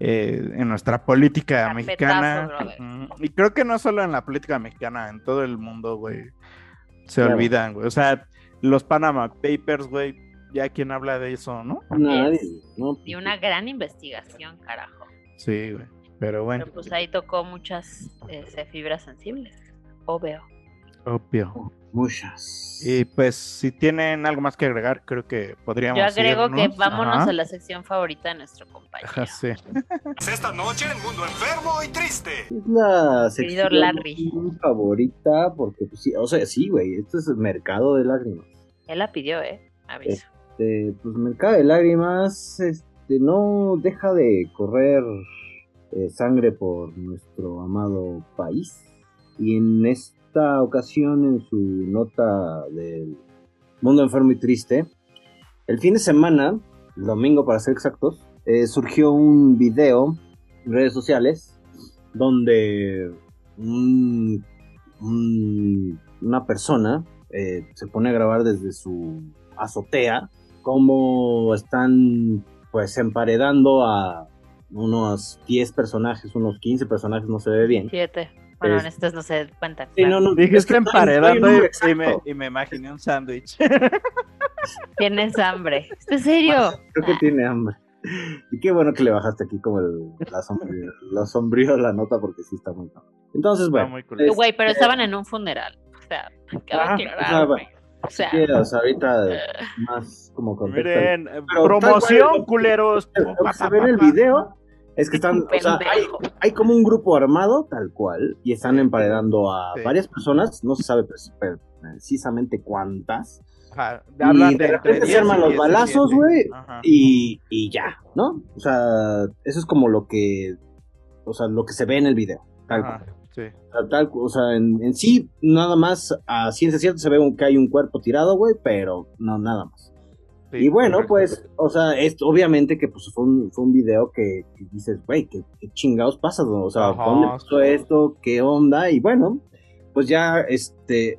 eh, en nuestra política Carpetazo, mexicana. Y creo que no solo en la política mexicana, en todo el mundo, güey, se Claro. olvidan, güey. O sea, los Panama Papers, güey, ya quien habla de eso, ¿no? Nadie, ¿no? Y una gran investigación, carajo. Sí, güey. Pero bueno, Pero pues ahí tocó muchas este, fibras sensibles. O veo. obvio. Muchas. Y pues, si tienen algo más que agregar, creo que podríamos Yo agrego que vámonos Ajá. a la sección favorita de nuestro compañero. Sí. Esta noche en el mundo enfermo y triste. Es la sección Larry. favorita porque, pues sí, o sea, sí, güey, esto es el mercado de lágrimas. Él la pidió, ¿eh? Aviso. Este, pues mercado de lágrimas, este, no deja de correr eh, sangre por nuestro amado país. Y en ocasión, en su nota del Mundo Enfermo y Triste, el fin de semana, el domingo para ser exactos, eh, surgió un video en redes sociales donde un- un- una persona eh, se pone a grabar desde su azotea cómo están pues emparedando a unos 10 personajes, unos 15 personajes, no se ve bien. Siete. Bueno, Es- en estos no se cuentan. Sí, claro. no, no, Dijiste es que emparedando y- y, me, y me imaginé un sándwich. Tienes hambre. ¿Es en serio? Creo que tiene hambre. Y qué bueno que le bajaste aquí como el, la sombrío, lo sombrío la nota porque sí está muy cabrón. Entonces, bueno. muy este, Güey, pero estaban en un funeral. O sea, cabe Ah, aclarar, o sea. O sea, sí, o sea, ahorita más como contexto. Miren, eh, Pero tal promoción, cual, culeros. Se ve en el video es que están, o sea, hay, hay como un grupo armado, tal cual, y están emparedando a Sí. varias personas, no se sabe pre- pre- precisamente cuántas, Ajá, y hablan de repente 10 se arman y los 17. balazos, güey, y, y ya, ¿no? O sea, eso es como lo que, o sea, lo que se ve en el video, tal cual. Sí. O sea, tal- o sea, en, en sí, nada más a ciencia cierta se ve un- que hay un cuerpo tirado, güey, pero no, nada más. Sí, y bueno, correcto. pues, o sea, esto, obviamente que pues fue un, fue un video que, que dices, güey, ¿qué, qué chingados pasa? O sea, Ajá, ¿dónde pasó sí. esto? ¿Qué onda? Y bueno, pues ya, este,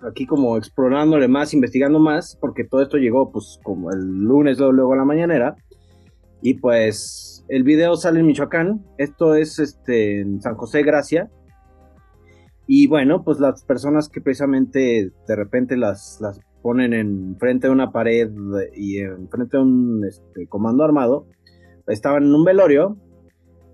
aquí como explorándole más, investigando más, porque todo esto llegó, pues, como el lunes, luego, luego a la mañanera, y pues, el video sale en Michoacán, esto es, este, en San José Gracia, y bueno, pues las personas que precisamente de repente las, las ponen en frente de una pared y en frente de un este, comando armado, estaban en un velorio,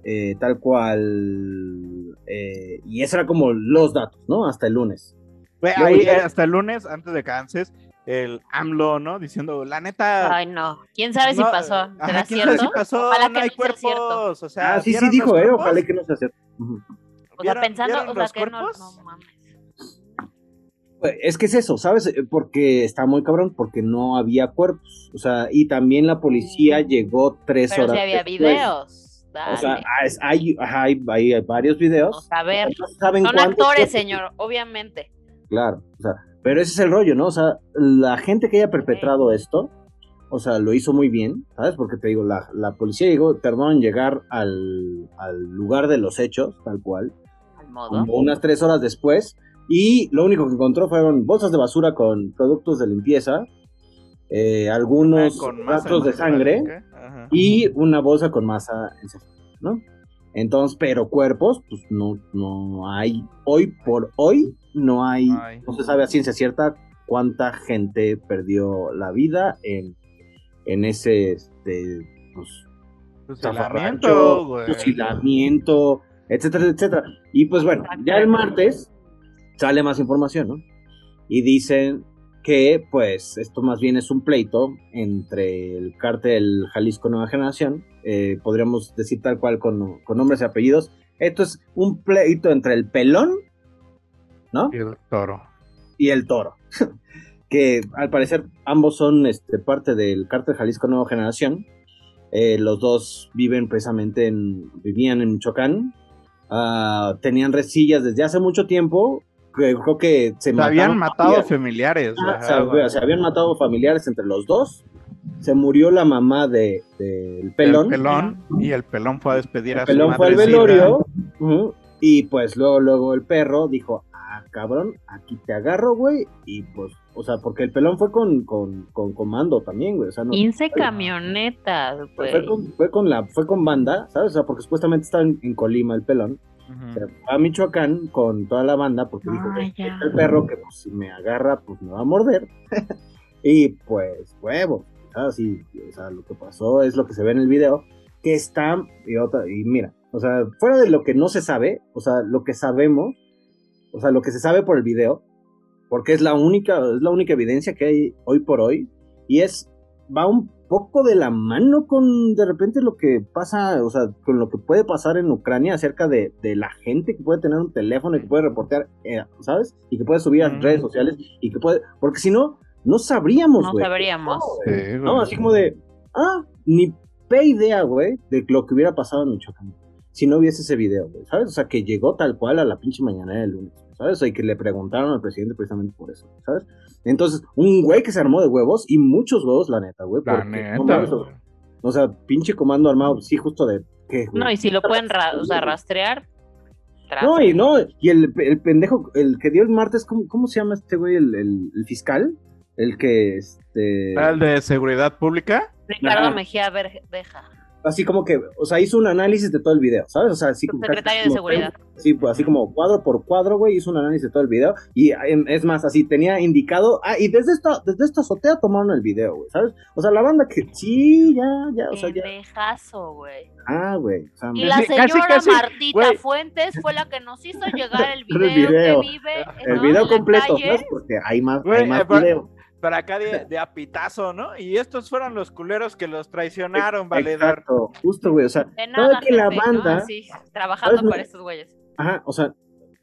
eh, tal cual, eh, y eso era como los datos, ¿no? Hasta el lunes. Luego ahí, ya- eh, hasta el lunes, antes de que avances, el AMLO, ¿no? Diciendo, la neta. ay, no. ¿Quién sabe si no, pasó? ajá, ¿Será ¿quién cierto? sabe si pasó? Ojalá no que hay no sea cierto. cuerpos. O sea, Ah, sí, sí ¿vieron dijo, eh, cuerpos? ojalá que no sea cierto. Ujú. O sea, ¿Vieron- pensando, o sea, que no, cuerpos? no mames. Pues, Es que es eso, ¿sabes? Eh, Porque está muy cabrón, porque no había cuerpos. O sea, y también la policía llegó tres Pero horas. si había después. videos. O sea, ah, hay, ajá, hay, hay varios videos. a ver. No saben Son actores, señor, obviamente. Claro, o sea, pero ese es el rollo, ¿no? O sea, la gente que haya perpetrado esto, o sea, lo hizo muy bien, ¿sabes? Porque te digo, la, la policía llegó, tardó en llegar al, al lugar de los hechos, tal cual, Al modo. como unas tres horas después, y lo único que encontró fueron bolsas de basura con productos de limpieza, eh, algunos Ah, rastros de sangre y una bolsa con masa encefálica, ¿no? Entonces, pero cuerpos, pues no, no hay, hoy por hoy, no hay, No se sabe a ciencia cierta cuánta gente perdió la vida en, en ese, este, pues, Fusilamiento, fusilamiento, etcétera, etcétera. Y pues bueno, ya el martes sale más información, ¿no? Y dicen que pues esto más bien es un pleito entre el cártel Jalisco Nueva Generación, eh, podríamos decir tal cual con, con nombres y apellidos. Esto es un pleito entre el pelón, ¿no? Y el toro. y el toro. que al parecer ambos son este, parte del cártel Jalisco Nueva Generación. Eh, los dos viven precisamente en. vivían en Michoacán. Ah, tenían resillas desde hace mucho tiempo. Que Creo que se, Se habían matado familias. familiares. Ah, ajá, se, habían matado familiares entre los dos. Se murió la mamá de- del pelón. El pelón. Y el pelón fue a despedir a El su pelón fue al velorio. y pues luego, luego el perro dijo, ah, cabrón, aquí te agarro, güey. Y pues, o sea, porque el pelón fue con, con, con comando también, güey. O sea, no, 15 camionetas, fue, güey. con, fue con la, fue con banda, ¿sabes? O sea, porque supuestamente estaba en, en Colima el pelón. Ujú. Se fue a Michoacán con toda la banda porque dijo, Ah, "Güey, ya. está el perro que pues, si me agarra, pues me va a morder. y pues, huevo. Así, o sea, lo que pasó es lo que se ve en el video, que está, y otra, y mira, o sea, fuera de lo que no se sabe, o sea, lo que sabemos, o sea, lo que se sabe por el video, porque es la única, es la única evidencia que hay hoy por hoy, y es, va un poco de la mano con de repente lo que pasa, o sea, con lo que puede pasar en Ucrania acerca de, de la gente que puede tener un teléfono y que puede reportear, eh, ¿sabes? Y que puede subir a Mm. redes sociales y que puede, porque si no, no sabríamos, No sabríamos. Sí, No, así como de, ah, ni pe idea, güey, de lo que hubiera pasado en Michoacán. Si no hubiese ese video, güey, ¿sabes? O sea, que llegó tal cual a la pinche mañana del lunes, ¿sabes? O sea, y que le preguntaron al presidente precisamente por eso, ¿sabes? Entonces, un güey que se armó de huevos y muchos huevos, la neta, güey. La porque, neta, no o sea, pinche comando armado, sí, justo de, ¿qué? No, y si lo pueden ra- o sea, rastrear. No, y no, y el, el pendejo, el que dio el martes, ¿cómo, cómo se llama este güey? El, el- el fiscal, el que, este... ¿Era el de seguridad pública? Ricardo Ajá. Mejía Verdeja. Así como que, o sea, hizo un análisis de todo el video, ¿sabes? O sea, así como. Secretario de como- Seguridad. Sí, pues así como cuadro por cuadro, güey, hizo un análisis de todo el video. Y es más, así tenía indicado. Ah, y desde esta, desde esta azotea tomaron el video, güey, ¿sabes? O sea, la banda que. Sí, ya, ya, o sea, ya. Pendejazo, güey. Ah, güey. O sea, Y la casi, señora casi, Martita. Fuentes fue la que nos hizo llegar el El video, video. que vive el ¿no? video completo. ¿sabes? Porque hay más, Güey, hay más eh, pero- video. Pero acá de, de apitazo, ¿no? Y estos fueron los culeros que los traicionaron, valedor. Exacto, justo, güey. O sea, De todo nada, que la ¿no? banda. Así, trabajando para estos güeyes. Ajá, o sea,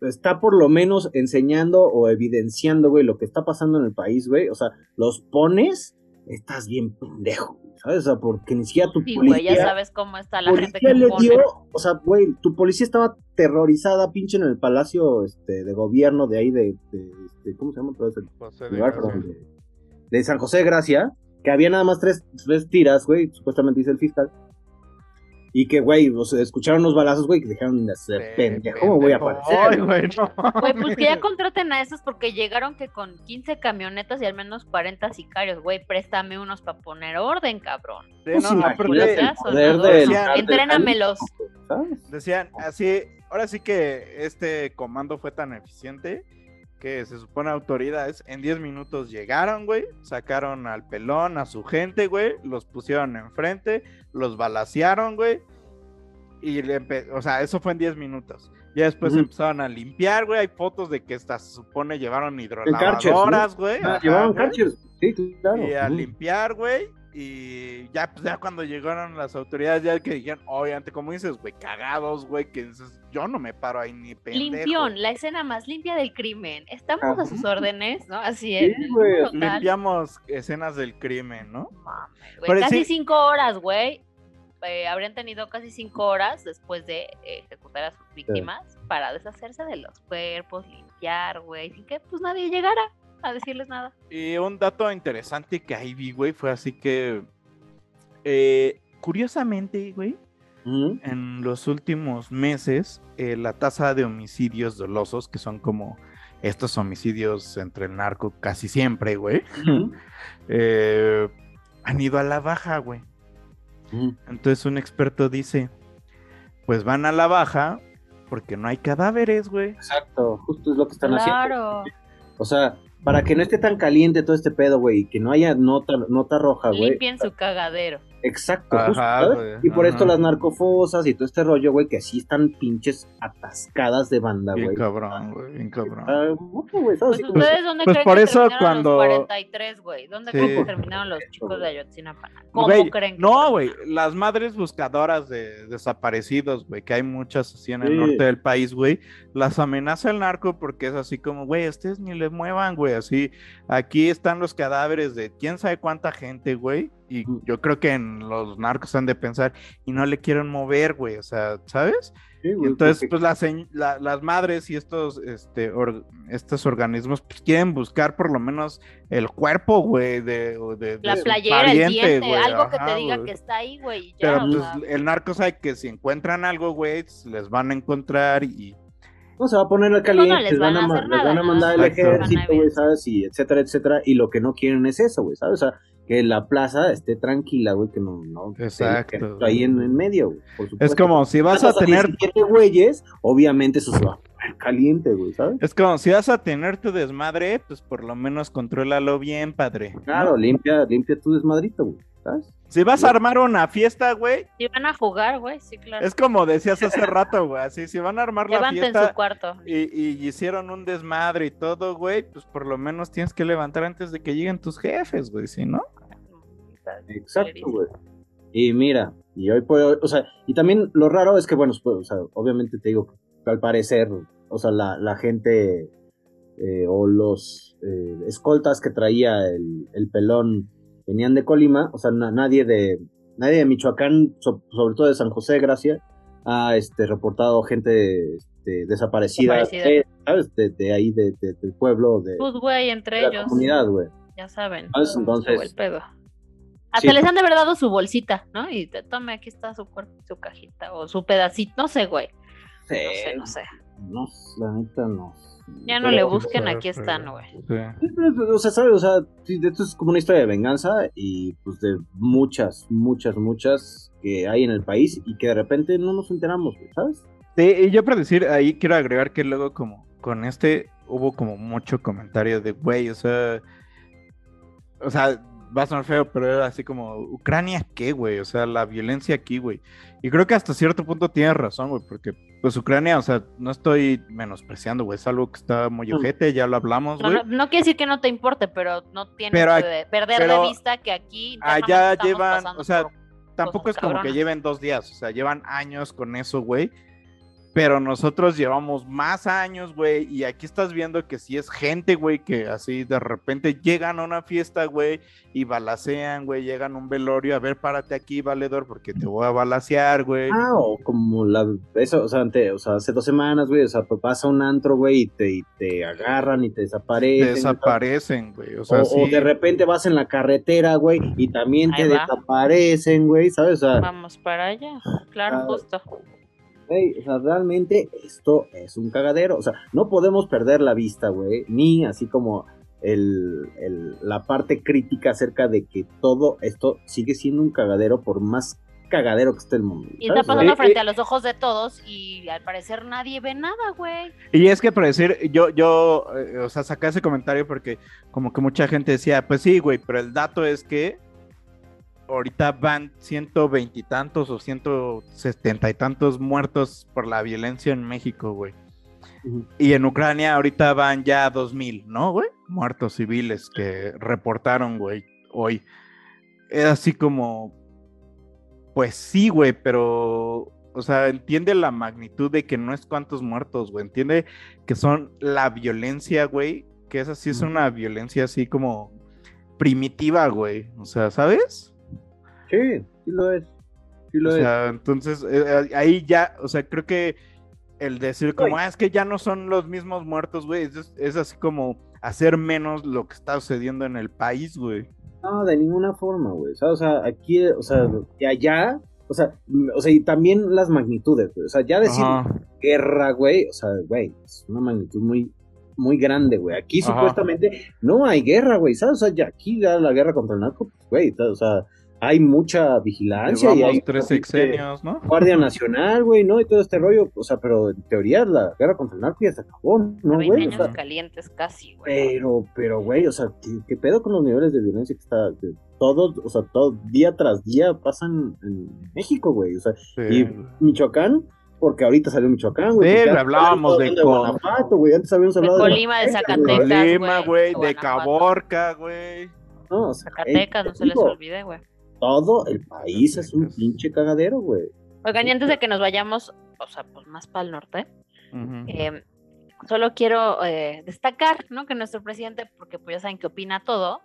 está por lo menos enseñando o evidenciando, güey, lo que está pasando en el país, güey. O sea, los pones, estás bien pendejo, güey, ¿sabes? O sea, porque ni siquiera tu Sí, güey, policía. ya sabes cómo está la gente que le pone. dio, o sea, güey, tu policía estaba aterrorizada, pinche, en el palacio este, de gobierno de ahí de, de, este, ¿cómo se llama? otra vez el José de lugar? De, de San José de Gracia, que había nada más tres, tres tiras, güey, supuestamente dice el fiscal. Y que, güey, o sea, escucharon los balazos, güey, que dejaron de ser Pe- pendejo. ¿Cómo voy a aparecer? Ay, güey, no. Güey, pues que ya contraten a esos porque llegaron que con 15 camionetas y al menos 40 sicarios. Güey, préstame unos para poner orden, cabrón. Sí, Pues no, no, poder del Entrénamelos. Decían, así, ahora sí que este comando fue tan eficiente que se supone autoridades en 10 minutos llegaron, güey, sacaron al pelón, a su gente, güey, los pusieron enfrente, los balacearon, güey, y le o sea, eso fue en 10 minutos. Ya después Ujú. empezaron a limpiar, güey, hay fotos de que hasta se supone llevaron hidrolavadoras, güey. Ah, ajá, llevaban güey. Sí, claro. Y a limpiar, güey. Y ya, pues ya cuando llegaron las autoridades, ya que dijeron, obviamente, como dices, güey, cagados, güey, que dices, yo no me paro ahí ni pendejo. Limpión, la escena más limpia del crimen. Estamos a sus órdenes, ¿no? Así Sí, es. güey. Limpiamos escenas del crimen, ¿no? Güey, Pero casi sí- cinco horas, güey. Eh, habrían tenido casi cinco horas después de eh, ejecutar a sus víctimas para deshacerse de los cuerpos, limpiar, güey, sin que pues nadie llegara a decirles nada. Y un dato interesante que ahí vi, güey, fue así que, eh, curiosamente, güey, en los últimos meses, eh, la tasa de homicidios dolosos, que son como estos homicidios entre el narco casi siempre, güey, eh, han ido a la baja, güey. Entonces un experto dice, pues van a la baja porque no hay cadáveres, güey. Exacto, justo es lo que están haciendo. Claro. O sea, para que no esté tan caliente todo este pedo, güey, y que no haya nota, nota roja, güey. Limpien su cagadero. Exacto, Ajá, justo, ¿sabes? güey, Y por esto las narcofosas y todo este rollo, güey, que así están pinches atascadas de banda, Bien güey. cabrón, güey, bien cabrón. Ah, güey, ¿sabes? Pues ustedes dónde pues creen por que eso terminaron cuando- los 43, güey? ¿Dónde Sí. creen que terminaron los chicos de Ayotzinapa? ¿Cómo Güey, creen? que no, güey, las madres buscadoras de desaparecidos, güey, que hay muchas así en el Sí. norte del país, güey, las amenaza el narco porque es así como, güey, ustedes ni le muevan, güey, así, aquí están los cadáveres de quién sabe cuánta gente, güey, y yo creo que en los narcos han de pensar, y no le quieren mover, güey, o sea, ¿sabes? Sí, Y güey, entonces, porque- pues las, la- las madres y estos, este, or- estos organismos pues, quieren buscar por lo menos el cuerpo, güey, de, o de, de La playera, el diente, güey, algo que te diga güey. que está ahí, güey. ya, Pero pues el narco sabe que si encuentran algo, güey, les van a encontrar y... No se va a poner al caliente, no les les, van van a a, les van a ¿no? mandar el ejército, güey, ¿sabes? Y etcétera, etcétera. Y lo que no quieren es eso, güey, ¿sabes? O sea, que la plaza esté tranquila, güey, que no, no que Exacto, ejército ahí en, en medio, güey, por Es supuesto. como si vas a Matas tener... 17 güeyes, obviamente eso se va a poner caliente, güey, ¿sabes? Es como si vas a tener tu desmadre, pues por lo menos contrólalo bien, padre. ¿no? Claro, limpia, limpia tu desmadrito, güey, ¿sabes? Si vas a armar una fiesta, güey, Si van a jugar, güey, sí, claro. es como decías hace rato, güey, así, si van a armar la Levanten fiesta... su cuarto. Y, y hicieron un desmadre y todo, güey, pues por lo menos tienes que levantar antes de que lleguen tus jefes, güey, si no? Exacto, güey. Y mira, y hoy por o sea, y también lo raro es que, bueno, pues, o sea, obviamente te digo, que al parecer, o sea, la, la gente eh, o los eh, escoltas que traía el, el pelón venían de Colima, o sea, na- nadie de nadie de Michoacán, so- sobre todo de San José, Gracia, ha este, reportado gente este, desaparecida, Desaparecida. eh, ¿sabes? De, de ahí, de, de- del pueblo, de, Pues, entre de la ellos. comunidad, güey. Ya saben. Entonces- el pedo. Hasta Sí. les han de haber dado su bolsita, ¿no? Y te tome, aquí está su cuerpo, su cajita, o su pedacito, no sé, güey. Sí, No sé, no sé. No, la neta no. Ya no Pero- le busquen, aquí están, güey. Sí, pero, o sea, ¿sabes? O sea, esto es como una historia de venganza y pues de muchas, muchas, muchas que hay en el país y que de repente no nos enteramos, güey, ¿sabes? Sí, y yo para decir, ahí quiero agregar que luego como con este hubo como mucho comentario de, güey, o sea, o sea, va a sonar feo, pero era así como, ¿Ucrania qué, güey? O sea, la violencia aquí, güey. Y creo que hasta cierto punto tienes razón, güey, porque pues Ucrania, o sea, no estoy menospreciando, güey, es algo que está muy Mm. ojete, ya lo hablamos, No, güey. no, no quiere decir que no te importe, pero no tienes Pero que perder pero de vista que aquí Allá llevan, o sea, tampoco es como que lleven dos días, o sea, llevan años con eso, güey. Pero nosotros llevamos más años, güey, y aquí estás viendo que si es gente, güey, que así de repente llegan a una fiesta, güey, y balacean, güey, llegan a un velorio, a ver, párate aquí, valedor, porque te voy a balacear, güey. Ah, o como la, eso, o sea, ante- o sea, hace dos semanas, güey, o sea, pues, vas a un antro, güey, y te, y te agarran y te desaparecen. Desaparecen, güey, o O, sea, o sí. de repente vas en la carretera, güey, y también te va. desaparecen, güey, ¿sabes? O sea, Vamos para allá, claro, Ah, justo. Güey, o sea, realmente esto es un cagadero. O sea, no podemos perder la vista, güey, ni así como el, el- la parte crítica acerca de que todo esto sigue siendo un cagadero por más cagadero que esté el mundo. Y está pasando frente a los ojos de todos y al parecer nadie ve nada, güey. Y es que para decir, yo, yo, eh, o sea, saqué ese comentario porque como que mucha gente decía, pues sí, güey, pero el dato es que ahorita van ciento veintitantos o ciento setenta y tantos muertos por la violencia en México, güey. Y en Ucrania ahorita van ya dos mil, ¿no, güey? Muertos civiles que reportaron, güey, hoy. Es así como, pues sí, güey, pero, o sea, entiende la magnitud de que no es cuántos muertos, güey. Entiende que son la violencia, güey, que esa sí es una violencia así como primitiva, güey. O sea, ¿sabes? Sí, sí lo es. Sí lo o es. sea, entonces eh, eh, ahí ya, o sea, creo que el decir como, ah, es que ya no son los mismos muertos, güey, es, es así como hacer menos lo que está sucediendo en el país, güey. No, de ninguna forma, güey. O sea, aquí, o sea, y allá, o sea, m- o sea, y también las magnitudes, güey. O sea, ya decir Ajá. guerra, güey, o sea, güey, es una magnitud muy, muy grande, güey. Aquí Ajá. supuestamente no hay guerra, güey, ¿sabes? O sea, ya aquí ya la guerra contra el narco, pues, güey, o sea, hay mucha vigilancia y hay tres pinche sexenios, ¿no? Guardia Nacional, güey, ¿no? Y todo este rollo, o sea, pero en teoría la guerra contra el narco ya se acabó, ¿no, güey? O años sea, calientes casi, güey. pero, pero, güey, o sea, ¿qué, qué pedo con los niveles de violencia que está, que todos, o sea, todo día tras día pasan en México, güey, o sea, y Michoacán, porque ahorita salió Michoacán, güey. Sí, hablábamos de Guanajuato, güey, antes habíamos De hablado Colima, de Zacatecas, Colima, güey, de Guanajuato. Caborca, güey. No, o sea, Zacatecas, eh, no se les olvide, güey. Todo el país es un pinche cagadero, güey. Oigan, y antes de que nos vayamos, o sea, pues más para el norte, eh, solo quiero eh, destacar, ¿no? Que nuestro presidente, porque pues ya saben que opina todo,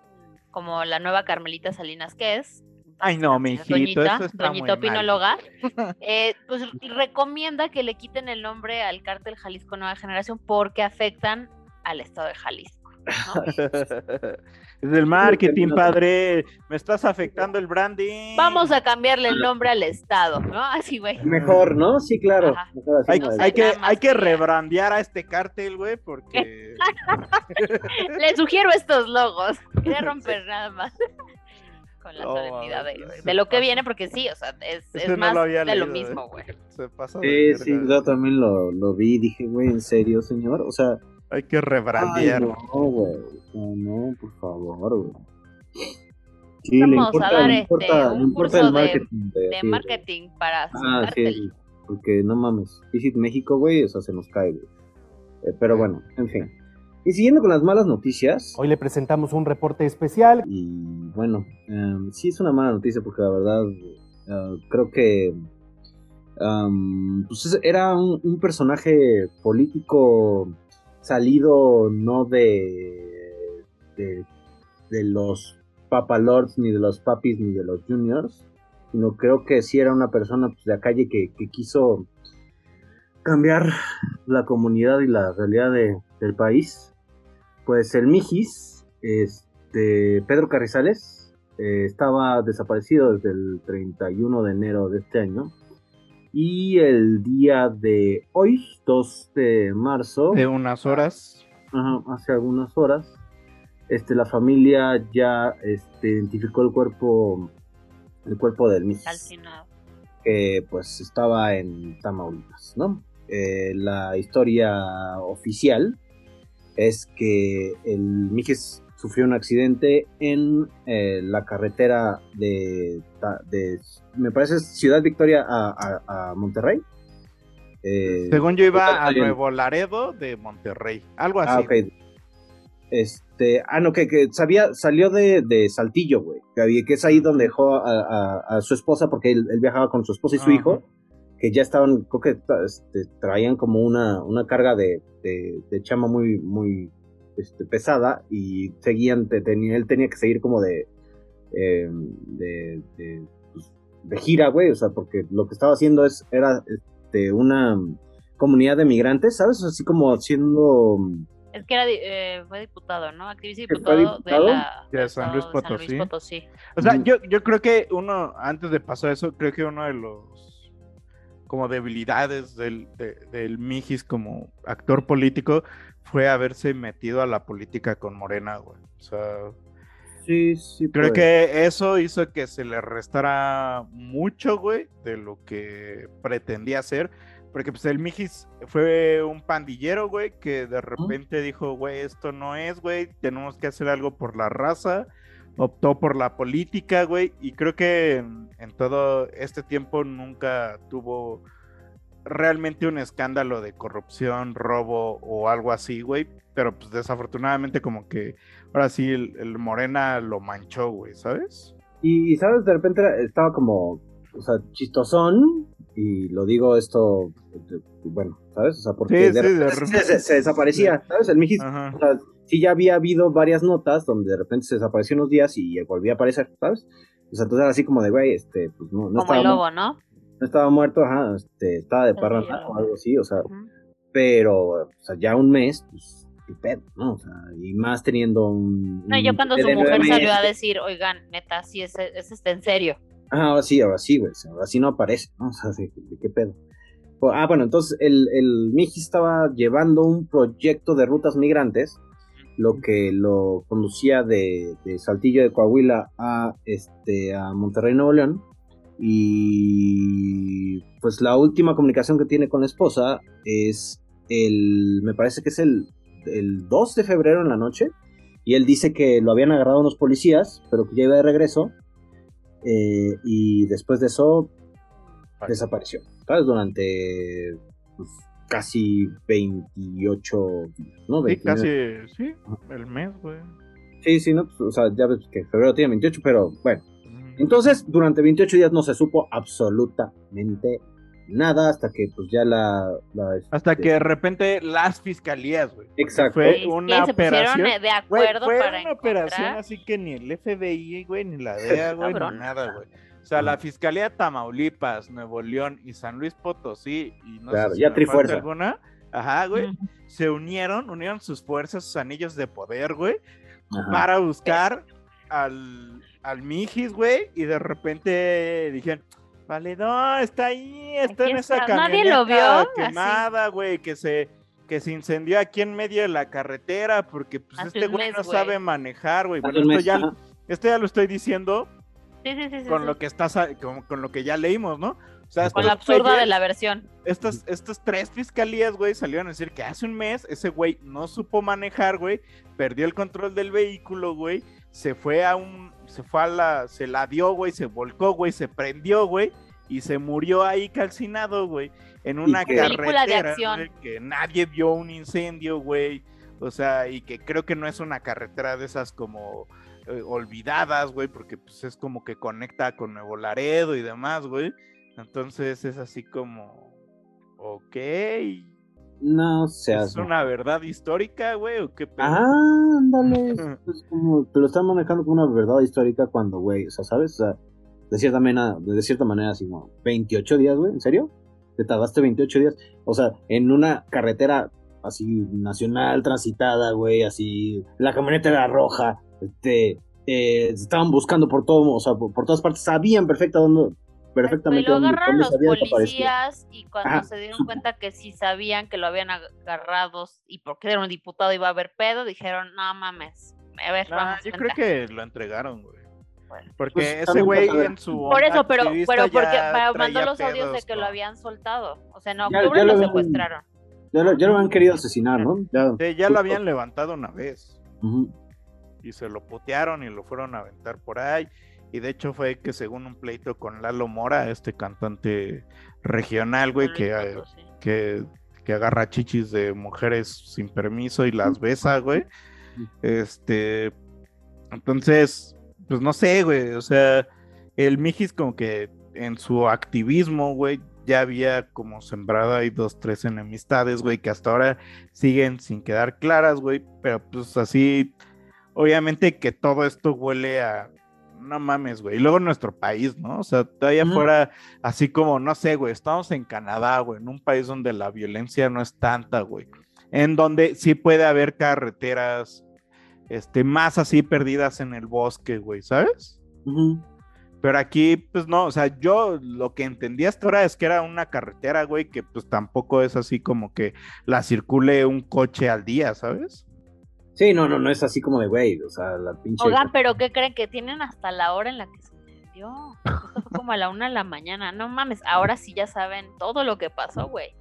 como la nueva Carmelita Salinas que es, Ay, no, mi hijito, doñita, eso está doñita muy mal. opinóloga, eh, pues recomienda que le quiten el nombre al cártel Jalisco Nueva Generación porque afectan al estado de Jalisco. ¿no? es el marketing, padre. Me estás afectando el branding. Vamos a cambiarle el nombre al estado, ¿no? Así, güey. Mejor, ¿no? Sí, claro. Mejor así, Hay, que, hay que rebrandear a este cártel, güey, porque... Les sugiero estos logos. Quería romper nada más. Con la No, solemnidad de, lo que viene, porque sí, o sea, es, es no más lo de lo leído, mismo, eh. güey. Se pasa de Sí, sí, yo también lo, lo vi, dije, güey, ¿en serio, señor? O sea... Hay que rebrandear. No, güey, no, no, por favor, güey. Sí, le Vamos importa, a dar le este, importa, un importa curso el de, marketing. de sí, güey. marketing para Ah, sí, porque no mames. Visit México, güey, o sea, se nos cae, güey. Eh, pero bueno, en fin. Y siguiendo con las malas noticias. Hoy le presentamos un reporte especial. Y bueno, em, sí es una mala noticia porque la verdad eh, creo que am, pues es- era un, un personaje político salido no de, de de los papalords ni de los papis ni de los juniors sino creo que sí era una persona pues, de la calle que, quiso cambiar la comunidad y la realidad de- del país. Pues el Mijis este Pedro Carrizales eh, estaba desaparecido desde el 31 de enero de este año Y el día de hoy, 2 de marzo. De unas horas. Ajá, hace algunas horas. Este, la familia ya este, identificó el cuerpo. El cuerpo del. Calcinado. Que pues estaba en Tamaulipas, ¿no? Eh, la historia oficial es que el Mijis sufrió un accidente en eh, la carretera de, de, me parece, Ciudad Victoria a, a, a Monterrey. Eh, Según yo iba a Nuevo Laredo de Monterrey, algo así. Ah, ok. Este, ah, no, que, que sabía, salió de, de Saltillo, güey. Que, que, es ahí donde dejó a, a su esposa, porque él, él, viajaba con su esposa y su hijo, que ya estaban, creo que este, traían como una, una carga de, de, de chama muy, muy, este, pesada y seguían, tenía, él tenía que seguir como de, eh, de, de, pues, de, gira, güey, o sea, porque lo que estaba haciendo es, era este, una comunidad de migrantes, ¿sabes? Así como haciendo... Es que era, eh, fue diputado, ¿no? Activista y diputado, diputado, de, la, de San, Luis Potosí. San Luis Potosí. O sea, yo, yo creo que uno, antes de pasar eso, creo que uno de los como debilidades del, de, del Mijis como actor político fue haberse metido a la política con Morena, güey. O sea, sí, sí. Creo que eso hizo que se le restara mucho, güey, de lo que pretendía hacer. Porque pues el Mijis fue un pandillero, güey, que de repente dijo, güey, esto no es, güey, tenemos que hacer algo por la raza. Optó por la política, güey, y creo que en, en todo este tiempo nunca tuvo realmente un escándalo de corrupción, robo o algo así, güey. Pero pues desafortunadamente como que ahora sí el, Morena lo manchó, güey, ¿sabes? Y, ¿sabes? De repente estaba como, o sea, chistosón. Y lo digo esto, bueno, ¿sabes? O sea, porque sí, de, sí, de se, se, desaparecía, ¿sabes? El Mijis, o sea, sí ya había habido varias notas donde de repente se desapareció unos días y volvía a aparecer, ¿sabes? O sea, entonces era así como de, güey, este, pues no, no Como el lobo, ¿no? No estaba muerto, ajá, este, estaba de parranda o algo así, o sea, pero, o sea, ya un mes, pues, qué pedo, ¿no? O sea, y más teniendo un... No, yo cuando su mujer salió a decir, oigan, neta, sí, es, es este en serio. Ah, ahora sí, ahora sí, güey, ahora sí no aparece, ¿no? O sea, ¿de, qué pedo? Ah, bueno, entonces el, el Miji estaba llevando un proyecto de rutas migrantes, lo que lo conducía de, de Saltillo de Coahuila a, este, a Monterrey, Nuevo León, y pues la última comunicación que tiene con la esposa es el, me parece que es el, el 2 de febrero en la noche. Y él dice que lo habían agarrado unos policías, pero que ya iba de regreso. Eh, y después de eso desapareció. ¿Sabes? Durante pues, casi 28 días, ¿no? Sí, casi, sí, el mes, güey. Sí, sí, no, pues, o sea, ya ves que febrero tiene 28, pero bueno, entonces, durante 28 días no se supo absolutamente nada hasta que pues ya la... hasta este que de repente las fiscalías, güey. Exacto. Fue una se operación... de acuerdo fue para una operación así que ni el FBI, güey, ni la DEA, güey, ni nada, güey. O sea, la Fiscalía de Tamaulipas, Nuevo León y San Luis Potosí y no claro, sé si ya trifuerza. falta alguna, ajá, güey, se unieron, unieron sus fuerzas, sus anillos de poder, güey, para buscar al, al Mijis, güey, y de repente dijeron, vale, no, está ahí, está Aquí en esa está. Nadie lo camioneta vio, quemada, güey, que se que se incendió aquí en medio de la carretera porque pues Hace este güey no sabe manejar, güey. Bueno, esto ya, esto ya lo estoy diciendo Sí, sí, sí. sí, con sí. lo que está con, con lo que ya leímos, ¿no? O sea, Con la absurda güeyes- de la versión. estas, estas tres fiscalías, güey, salieron a decir que hace un mes ese güey no supo manejar, güey, perdió el control del vehículo, güey, se fue a un, se fue a la, se la dio, güey, se volcó, güey, se prendió, güey, y se murió ahí calcinado, güey, en una de carretera, acción. güey, que nadie vio un incendio, güey, o sea, y que creo que no es una carretera de esas como eh, olvidadas, güey, porque pues es como que conecta con Nuevo Laredo y demás, güey. Entonces es así como, ok, No seas. es una verdad histórica, güey, o qué pedo? Ah, ándale. Es como, te lo están manejando como una verdad histórica cuando, güey, o sea, ¿sabes? O sea, de cierta manera, de cierta manera, así como, 28 días, güey, ¿en serio? ¿Te tardaste 28 días? O sea, en una carretera así nacional, transitada, güey, así, la camioneta era roja, este, eh, estaban buscando por todo, o sea, por, por todas partes, sabían perfecto dónde, perfectamente Y lo agarraron los policías y cuando Ajá, se dieron cuenta que sí sabían que lo habían agarrado y porque era un diputado iba a haber pedo, dijeron, no mames, a ver, Nah, vamos. yo vente". creo que lo entregaron, güey. Porque Pues, ese güey en su. Por eso, pero, pero porque mandó los audios de que lo habían soltado. O sea, en octubre ya lo lo habían- secuestraron. Ya lo, ya lo habían querido asesinar, ¿no? Ya, Sí, ya lo habían levantado una vez. Y se lo putearon y lo fueron a aventar por ahí. Y de hecho fue que según un pleito con Lalo Mora, este cantante regional, güey, que, eh, Potosí. que, que agarra chichis de mujeres sin permiso y las besa, güey. Este, entonces, pues no sé, güey, o sea, el Mijis como que en su activismo, güey, ya había como sembrado ahí dos, tres enemistades, güey, que hasta ahora siguen sin quedar claras, güey, pero pues así, obviamente que todo esto huele a, no mames, güey, y luego nuestro país, ¿no? O sea, todavía fuera así como, no sé, güey, estamos en Canadá, güey, en un país donde la violencia no es tanta, güey, en donde sí puede haber carreteras, este, más así perdidas en el bosque, güey, ¿sabes? Pero aquí, pues no, o sea, yo lo que entendí hasta ahora es que era una carretera, güey, que pues tampoco es así como que la circule un coche al día, ¿sabes? Sí, no, no, no es así como de, güey, o sea, la pinche... Oigan, pero ¿qué creen? Que tienen hasta la hora en la que se metió. Esto fue como a la una de la mañana. No mames, ahora sí ya saben todo lo que pasó, güey.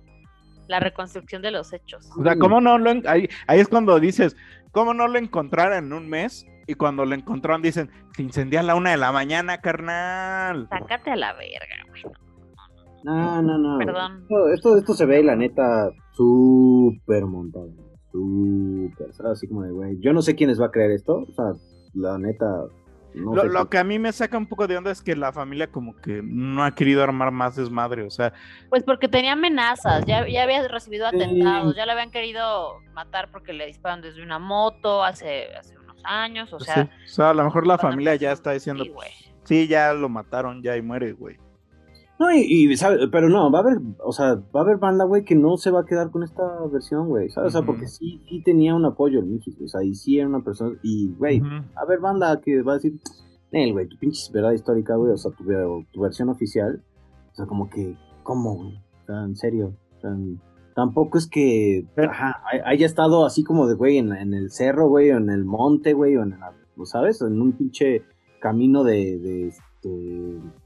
La reconstrucción de los hechos. O sea, ¿cómo no lo en- ahí, ahí es cuando dices, ¿cómo no lo encontraron en un mes? Y cuando lo encontraron dicen, se incendió a la una de la mañana, carnal. Sácate a la verga, güey. No, no, no. Perdón. Esto, esto, esto se ve, la neta, súper montado. Súper. ¿sabes? Así como de, güey. Yo no sé quiénes va a creer esto. O sea, la neta. No Lo, sé lo qué- que a mí me saca un poco de onda es que la familia como que no ha querido armar más desmadre, o sea, Pues porque tenía amenazas, ya, ya había recibido Sí. atentados, ya le habían querido matar porque le disparan desde una moto hace, hace unos años, o pues sea, sí. O sea, a lo mejor la familia ya está diciendo, sí, pues, sí, ya lo mataron, ya y muere, güey. No, y, y, ¿sabe? pero no, va a haber, o sea, va a haber banda, güey, que no se va a quedar con esta versión, güey, ¿sabes? O sea, porque sí, sí tenía un apoyo el Mijis, o sea, y sí era una persona, y, güey, Ujú. a ver, banda que va a decir, Nel, güey, tu pinche verdad histórica, güey, o sea, tu, tu versión oficial, o sea, como que, ¿cómo, güey? O sea, en serio, o sea, tampoco es que, Pero- ajá, hay- haya estado así como de, güey, en, en el cerro, güey, o en el monte, güey, o en la, ¿lo ¿sabes? En un pinche camino de, de, este, ah,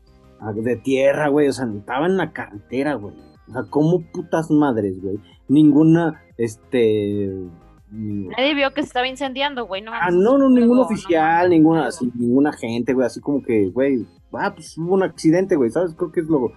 de tierra, güey, o sea, estaba en la carretera, güey. O sea, ¿cómo putas madres, güey? Ninguna, este... Nadie vio que se estaba incendiando, güey, no Ah, no, no, ningún no oficial, ninguna, así, ninguna gente, güey, así como que, güey, ah, pues hubo un accidente, güey, ¿sabes? Creo que es lo,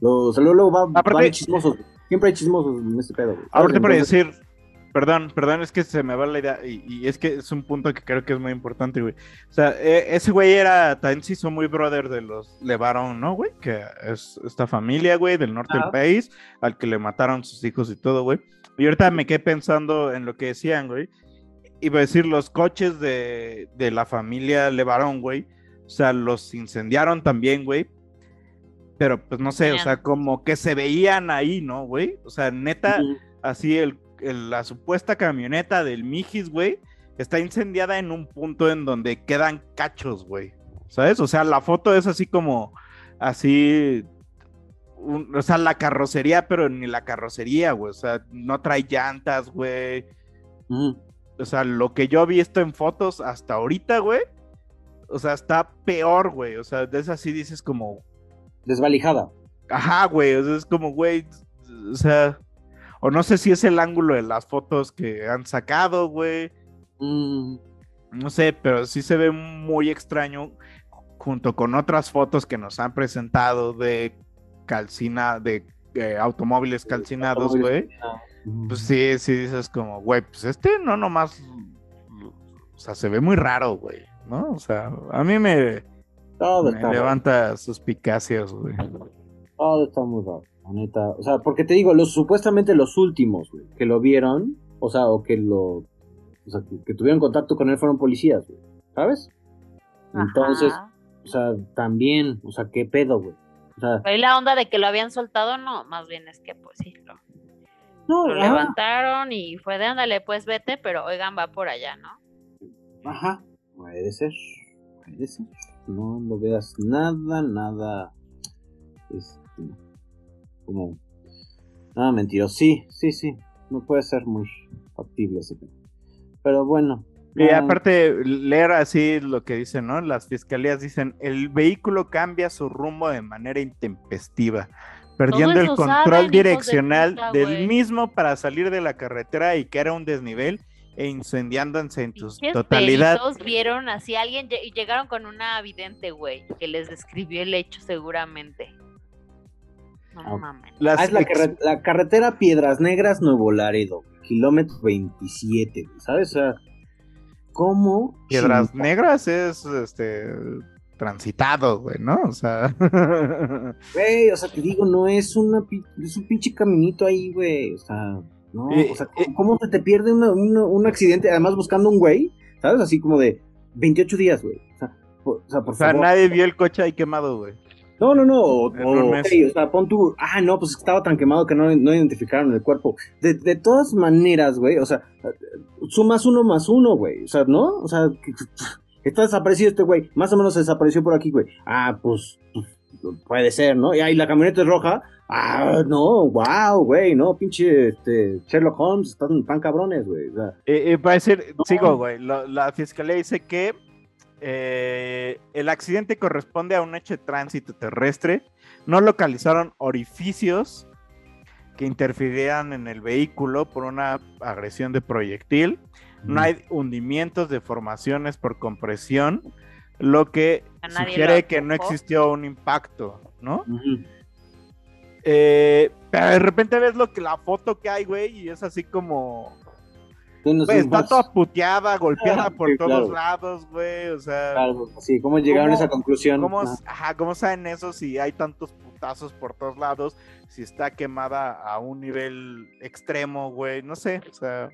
lo, o sea, luego, luego va, Aparte- van chismosos, siempre hay chismosos en este pedo, güey. Ahorita para Entonces, decir, perdón, perdón, es que se me va la idea y, y es que es un punto que creo que es muy importante, güey. O sea, e- ese güey era, se hizo muy brother de los Levarón, ¿no, güey? Que es esta familia, güey, del norte del país, al que le mataron sus hijos y todo, güey. Y ahorita me quedé pensando en lo que decían, güey. Iba a decir, los coches de, de la familia Levarón, güey. O sea, los incendiaron también, güey. Pero pues no sé, o sea, como que se veían ahí, ¿no, güey? O sea, neta, así el, el- la supuesta camioneta del Mijis, güey, está incendiada en un punto en donde quedan cachos, güey. ¿Sabes? O sea, la foto es así como, así, un- o sea, la carrocería, pero ni la carrocería, güey. O sea, no trae llantas, güey. O sea, lo que yo he visto en fotos hasta ahorita, güey. O sea, está peor, güey. O sea, de esas sí dices como, Desvalijada. Ajá, güey, o sea, es como, güey, o sea, o no sé si es el ángulo de las fotos que han sacado, güey, Mm, no sé, pero sí se ve muy extraño junto con otras fotos que nos han presentado de calcina, de eh, automóviles calcinados, güey. Pues sí, sí dices como, güey, pues este no nomás, o sea, se ve muy raro, güey, ¿no? O sea, a mí me, Todo me levanta suspicacias, güey. Todo está muy raro, la neta. O sea, porque te digo, los supuestamente los últimos, güey, que lo vieron, o sea, o que lo. O sea, que, que tuvieron contacto con él fueron policías, güey. ¿Sabes? Entonces, o sea, también, o sea, qué pedo, güey. O sea, Ahí la onda de que lo habían soltado, no, más bien es que pues sí, lo, no, lo levantaron y fue de ándale, pues vete, pero oigan, va por allá, ¿no? ajá, puede ser, puede ser. No lo veas nada, nada, Este, como. Ah, mentiroso. Sí, sí, sí. No puede ser muy factible ese tema. Pero bueno. Y ah, aparte, leer así lo que dicen, ¿no? Las fiscalías dicen, el vehículo cambia su rumbo de manera intempestiva, perdiendo el control saben, hijos de direccional puta, del mismo para salir de la carretera y que era un desnivel e incendiándose en su ¿Qué totalidad. peritos vieron así alguien y llegaron con una vidente, güey, que les describió el hecho seguramente. No Ah, mames. Las Ah, es la, ex- carre- la carretera Piedras Negras, Nuevo Laredo, kilómetro 27, güey, ¿sabes? O sea, ¿cómo? Piedras Negras es este transitado, güey, ¿no? O sea, Güey, o sea, te digo, no es, una, es un pinche caminito ahí, güey. O sea, no, Eh, o sea, ¿cómo, cómo se te pierde una- una- un accidente? Además, buscando un güey, ¿sabes? Así como de 28 días, güey. O sea, por, o sea, por o sea, favor. nadie vio el coche ahí quemado, güey. No, no, no. O, sea, pon tu. Ah, no, pues estaba tan quemado que no, no identificaron el cuerpo. De, de todas maneras, güey, o sea, sumas uno más uno, güey. O sea, ¿no? O sea, está desaparecido este güey. Más o menos se desapareció por aquí, güey. Ah, pues, pues, puede ser, ¿no? Y ahí la camioneta es roja. Ah, no, wow, güey, no, pinche este, Sherlock Holmes, están tan cabrones, güey. O sea, Eh, eh, va a decir, sigo, güey. la fiscalía dice que eh, el accidente corresponde a un hecho de tránsito terrestre. No localizaron orificios que interfirieran en el vehículo por una agresión de proyectil. No hay hundimientos, deformaciones por compresión, lo que lo sugiere que no existió un impacto, ¿no? Eh, pero de repente ves lo que la foto que hay, güey, y es así como Un está toda puteada, golpeada Ah, por sí, todos claro. lados, güey. O sea, Claro, sí, ¿cómo llegaron a ¿Cómo- esa conclusión? ¿cómo, Ah. ajá, ¿cómo saben eso si hay tantos putazos por todos lados? Si está quemada a un nivel extremo, güey. No sé, o sea,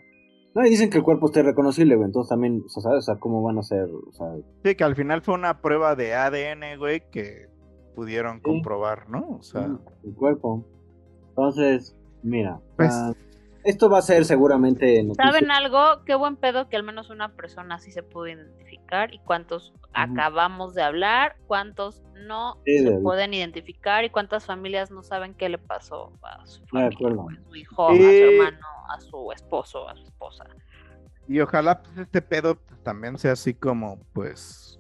No, y dicen que el cuerpo esté reconocible, güey. Entonces también, o sea, ¿sabes? O sea, ¿cómo van a ser? O sea, sí, que al final fue una prueba de ADN, güey, que pudieron comprobar, ¿no? O sea, el cuerpo. Entonces, mira, Pues- ah, esto va a ser seguramente noticia. ¿Saben algo? Qué buen pedo que al menos una persona sí se pudo identificar y cuántos acabamos de hablar, cuántos no Sí, se de- pueden identificar y cuántas familias no saben qué le pasó a su, acuerdo. a su hijo, a su hermano, a su esposo, a su esposa. y ojalá pues, este pedo pues, también sea así como, pues,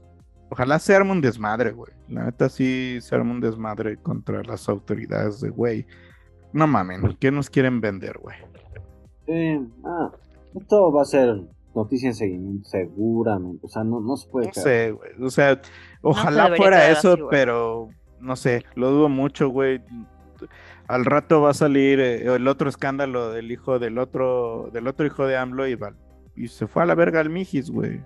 ojalá se arme un desmadre, güey. La neta sí se arme un desmadre contra las autoridades de, güey. No mamen, ¿qué nos quieren vender, güey? Sí, ah, esto va a ser noticia en seguimiento, seguramente. O sea, no, no se puede No quedar. sé, güey. O sea, ojalá fuera eso, así, pero no sé, lo dudo mucho, güey. Al rato va a salir eh, el otro escándalo del hijo del otro, del otro hijo de AMLO y, va- y se fue a la verga al Mijis, güey.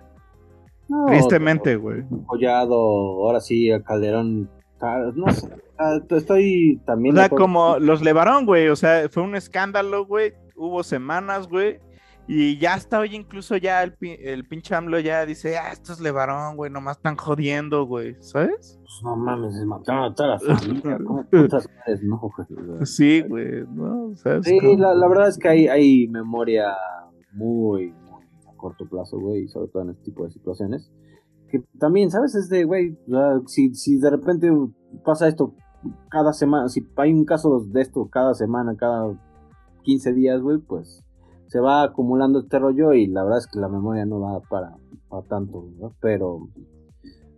No, Tristemente, güey. Collado, ahora sí, a Calderón. ah, No sé, ah, estoy O también. de sea, como los levaron, güey. O sea, fue un escándalo, güey. Hubo semanas, güey. Y ya hasta hoy incluso ya el, el pinche AMLO ya dice, ah, estos levaron, güey, nomás están jodiendo, güey, ¿sabes? Pues no mames, es mataron a toda la familia. ¿Cómo putas madres no, güey? Sí, güey, ¿no? O sea, es Sí, la, la verdad es que hay, hay memoria muy, muy a corto plazo, güey, sobre todo en este tipo de situaciones. Que también, ¿sabes? Es de, güey, si, si de repente pasa esto cada semana, si hay un caso de esto cada semana, cada 15 días, güey, pues se va acumulando este rollo y la verdad es que la memoria no da para, para tanto, ¿no? Pero,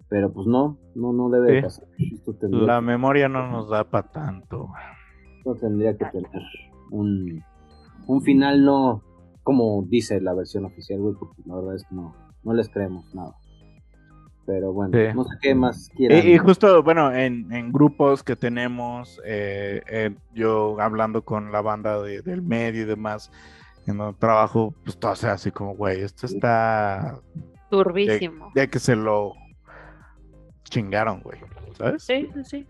pero pues no, no, no debe de pasar. Esto La que- memoria no nos da para tanto. no tendría que tener un, un final no como dice la versión oficial, güey, porque la verdad es que no, no les creemos nada. Pero bueno, Sí. no sé qué más quieran. Y, y justo, bueno, en, en grupos que tenemos, eh, eh, yo hablando con la banda de- del medio y demás, en donde trabajo, pues todo sea así como, güey, esto está... Turbísimo. De, de que se lo chingaron, güey, ¿sabes? Sí, sí, sí.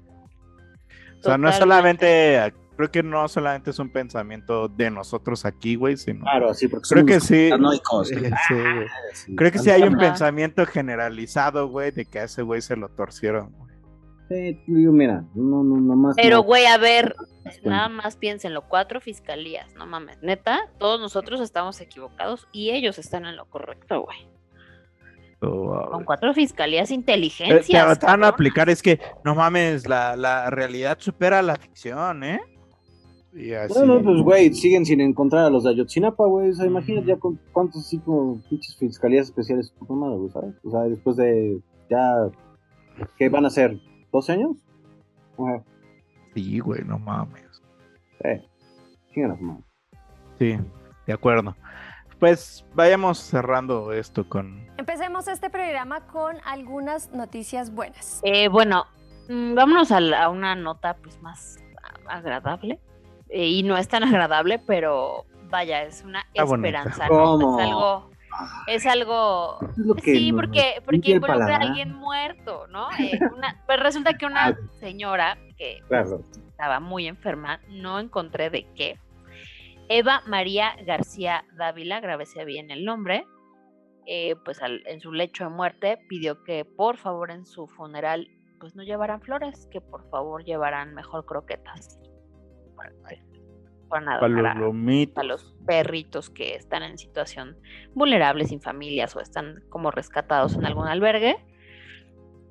O sea, no es solamente, creo que no solamente es un pensamiento de nosotros aquí, güey, sino... Claro, sí, porque creo que sí. eh. Creo que sí hay un Ajá. pensamiento generalizado, güey, de que a ese güey se lo torcieron. güey. Sí, digo, mira, no, no, nomás. Pero, no. güey, a ver, cuenta. nada más piénsenlo, cuatro fiscalías, no mames, neta, todos nosotros estamos equivocados y ellos están en lo correcto, güey. Con cuatro fiscalías Te, te- inteligencias. te van a aplicar, es que no mames, la, la realidad supera la ficción, ¿eh? Y así. No, no, pues, güey, siguen sin encontrar a los de Ayotzinapa, güey. O sea, imagínate ya con cuántos así como pinches fiscalías especiales, puta madre, güey, ¿sabes? O sea, después de ya, ¿qué van a hacer? ¿12 años? Ajá. Sí, güey, no mames. Eh, madre. Sí, de acuerdo. Pues vayamos cerrando esto con. Empecemos este programa con algunas noticias buenas. Eh, bueno, mm, vámonos a, la- a una nota pues más agradable. Eh, y no es tan agradable, pero vaya, es una esperanza, ¿no? ¿Cómo? Es algo, es algo Es lo que Sí, porque, porque involucra a alguien muerto, ¿no? Eh, una- pues resulta que una señora que Claro. estaba muy enferma, no encontré de qué. Eva María García Dávila, grábese bien el nombre, eh, pues al- en su lecho de muerte pidió que por favor en su funeral pues no llevaran flores, que por favor llevaran mejor croquetas. Para, para, Para los para- perritos que están en situación vulnerable, sin familias o están como rescatados en algún albergue.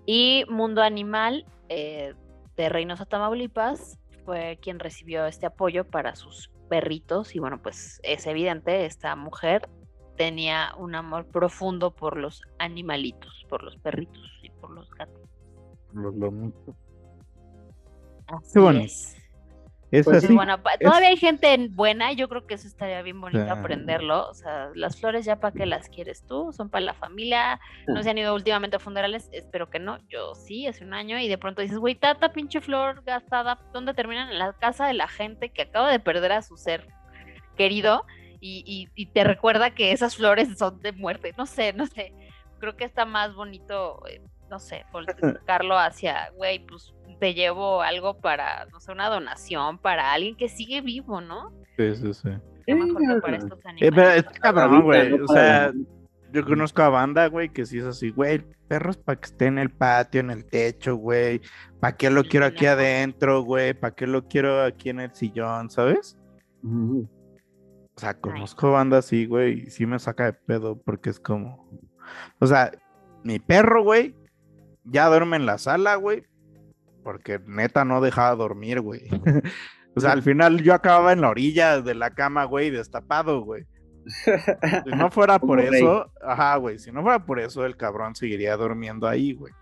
Y Mundo Animal eh, de Reynosa, Tamaulipas, fue quien recibió este apoyo para sus perritos. Y bueno, pues es evidente, esta mujer tenía un amor profundo por los animalitos, por los perritos y por los gatos. Los lomitos. Así es. Es Pues así. bueno, es- todavía hay gente en- buena, y yo creo que eso estaría bien bonito aprenderlo. O sea, las flores ya para qué las quieres tú, son para la familia. No se han ido últimamente a funerales, espero que no. Yo sí, hace un año, y de pronto dices, güey, tata pinche flor gastada, ¿dónde terminan? En la casa de la gente que acaba de perder a su ser querido y, y- y te recuerda que esas flores son de muerte. No sé, no sé. Creo que está más bonito, eh, no sé, voltearlo hacia, güey, pues te llevo algo para, no sé, una donación para alguien que sigue vivo, ¿no? Sí, sí, sí. Qué mejor que para estos Eh, animales. pero está cabrón, güey. O sea, yo conozco a banda, güey, que sí es así, güey, perros para que esté en el patio, en el techo, güey. ¿Para qué lo quiero aquí adentro, güey? ¿Para qué lo quiero aquí en el sillón, sabes? O sea, conozco banda así, güey, y sí me saca de pedo porque es como. O sea, mi perro, güey, ya duerme en la sala, güey, porque neta no dejaba dormir, güey. o sea, al final yo acababa en la orilla de la cama, güey, destapado, güey. Si no fuera por eso, ajá, güey, si no fuera por eso, el cabrón seguiría durmiendo ahí, güey.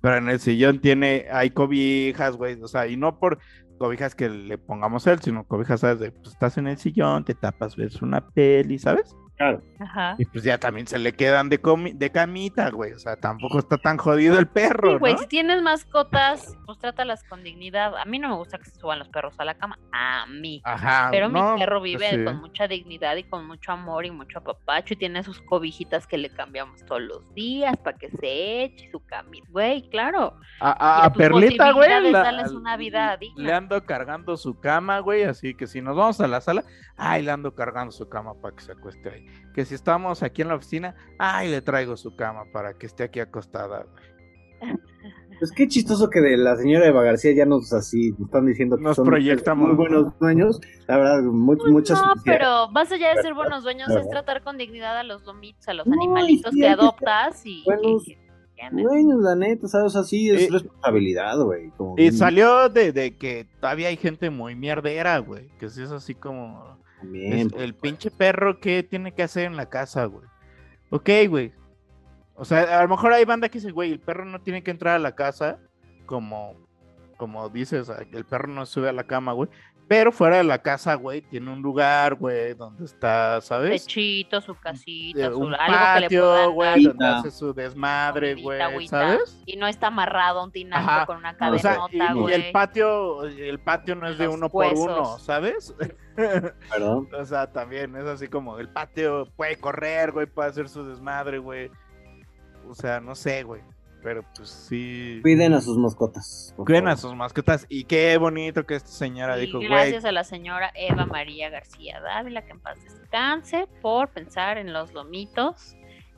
Pero en el sillón tiene, hay cobijas, güey, o sea, y no por cobijas que le pongamos él, sino cobijas, ¿sabes? De, pues estás en el sillón, te tapas, ves una peli, ¿sabes? Claro. Ajá. Y pues ya también se le quedan de, comi- de camita, güey, o sea, tampoco está tan jodido el perro, Sí, güey, ¿no? si tienes mascotas, pues trátalas con dignidad. A mí no me gusta que se suban los perros a la cama. A mí. Ajá, Pero no, mi perro pues vive sí. con mucha dignidad y con mucho amor y mucho apapacho y tiene sus cobijitas que le cambiamos todos los días para que se eche su camita. Güey, claro. A, Y a- a tus Perlita, güey, posibilidades, la- darles una vida digna. le ando cargando su cama, güey, así que si nos vamos a la sala, ay, le ando cargando su cama para que se acueste ahí. Que si estamos aquí en la oficina, ay, le traigo su cama para que esté aquí acostada, güey. Pues qué chistoso que de la señora Eva García ya nos así nos están diciendo que Nos son proyectamos, muy buenos dueños. La verdad, mu- muchas No, pero más allá de ser buenos dueños es tratar con dignidad a los lomitos, a los No, animalitos sí, que adoptas y, buenos y- dueños, la neta, ¿sabes? O sea, sí es Eh, responsabilidad, güey. Y bien salió de, de que todavía hay gente muy mierdera, güey, que si es así como... también, es el pinche perro que tiene que hacer en la casa, güey. Ok, güey. O sea, a lo mejor hay banda que dice, güey, el perro no tiene que entrar a la casa como, como dices, el perro no sube a la cama, güey. Pero fuera de la casa, güey, tiene un lugar, güey, donde está, ¿sabes? Techito, su casita, su, un algo que le patio, puedan güey, dar, donde hace su desmadre, güey, agüita, ¿sabes? Y no está amarrado a un tinaco Ajá. con una O sea, cadenota, y, y güey. el patio, el patio no es de Los uno por uno. ¿sabes? Perdón. O sea, también es así como el patio puede correr, güey, puede hacer su desmadre, güey. O sea, no sé, güey. Pero pues sí. Cuiden a sus mascotas. Cuiden a sus mascotas. Y qué bonito que esta señora Y dijo, güey. gracias a la señora Eva María García Dávila, que en paz descanse, por pensar en los lomitos,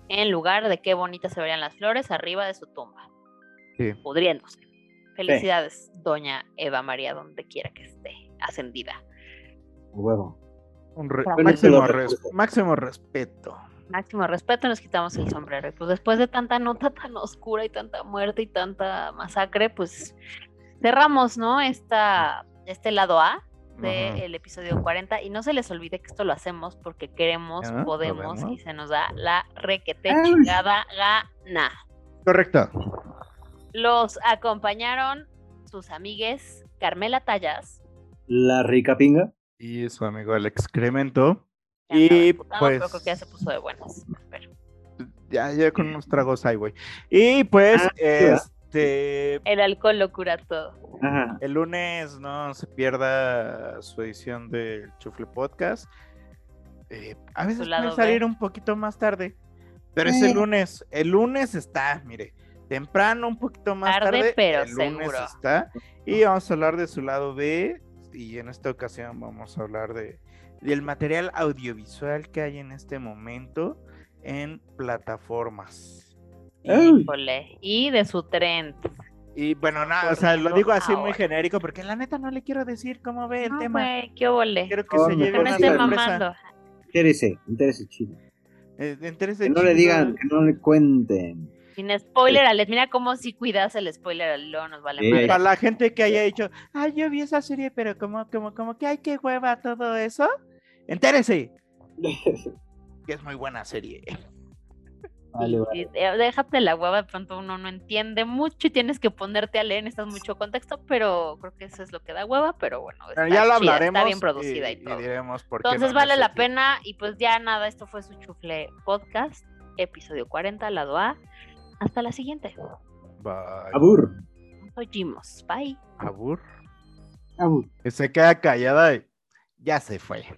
en lugar de qué bonitas se verían las flores arriba de su tumba, Sí. pudriéndose. Felicidades, doña Eva María, donde quiera que esté, ascendida. Huevo. Un re- Bueno, máximo, se lo res- máximo respeto. Máximo respeto, nos quitamos el sombrero. Y pues después de tanta nota tan oscura y tanta muerte y tanta masacre, pues cerramos, ¿no? Esta, este lado A del episodio 40 y no se les olvide que esto lo hacemos porque queremos, Ah, podemos podemos. y se nos da la requete Ah. chingada gana. Correcto. Los acompañaron sus amigues Carmela Tallas, La rica pinga. Y su amigo el excremento. Y pues pero creo que ya se puso de buenas. Pero ya, ya con unos tragos ahí, güey. Y pues, Ah, sí, este, el alcohol lo cura todo. Ajá. el lunes no se pierda su edición del Chufle Podcast. Eh, a veces puede salir B. un poquito más tarde, pero es el lunes. El lunes está, mire, temprano, un poquito más Tarde, tarde, pero el lunes seguro. está. Y vamos a hablar de su lado B. Y en esta ocasión vamos a hablar de del material audiovisual que hay en este momento en plataformas. Híjole. Y de su tren. Y bueno, nada, o sea, lo digo así muy genérico porque la neta no le quiero decir cómo ve el No, tema. güey, qué ole. Quiero que Oh, se lleve una sorpresa. Interese, interese chido. Eh, entérese Que no le digan, que no le cuenten. Sin spoiler alert. Mira cómo si cuidas el spoiler alert, luego nos vale Sí. madre. Para la gente que haya dicho, ay, yo vi esa serie, pero como, como, como que hay que hueva todo eso. Entérese, que es muy buena serie. Vale, vale. Y, eh, déjate la hueva, de pronto uno no entiende mucho y tienes que ponerte a leer, necesitas mucho contexto, pero creo que eso es lo que da hueva, pero bueno, Pero está ya lo chida, hablaremos. está bien producida y, todo. diremos por qué Entonces no vale la pena y pues ya nada, esto fue su chufle podcast, episodio 40, lado A. Hasta la siguiente. Bye. Abur. Nos oímos. Bye. Abur. Abur. Que se queda callada y ya se fue.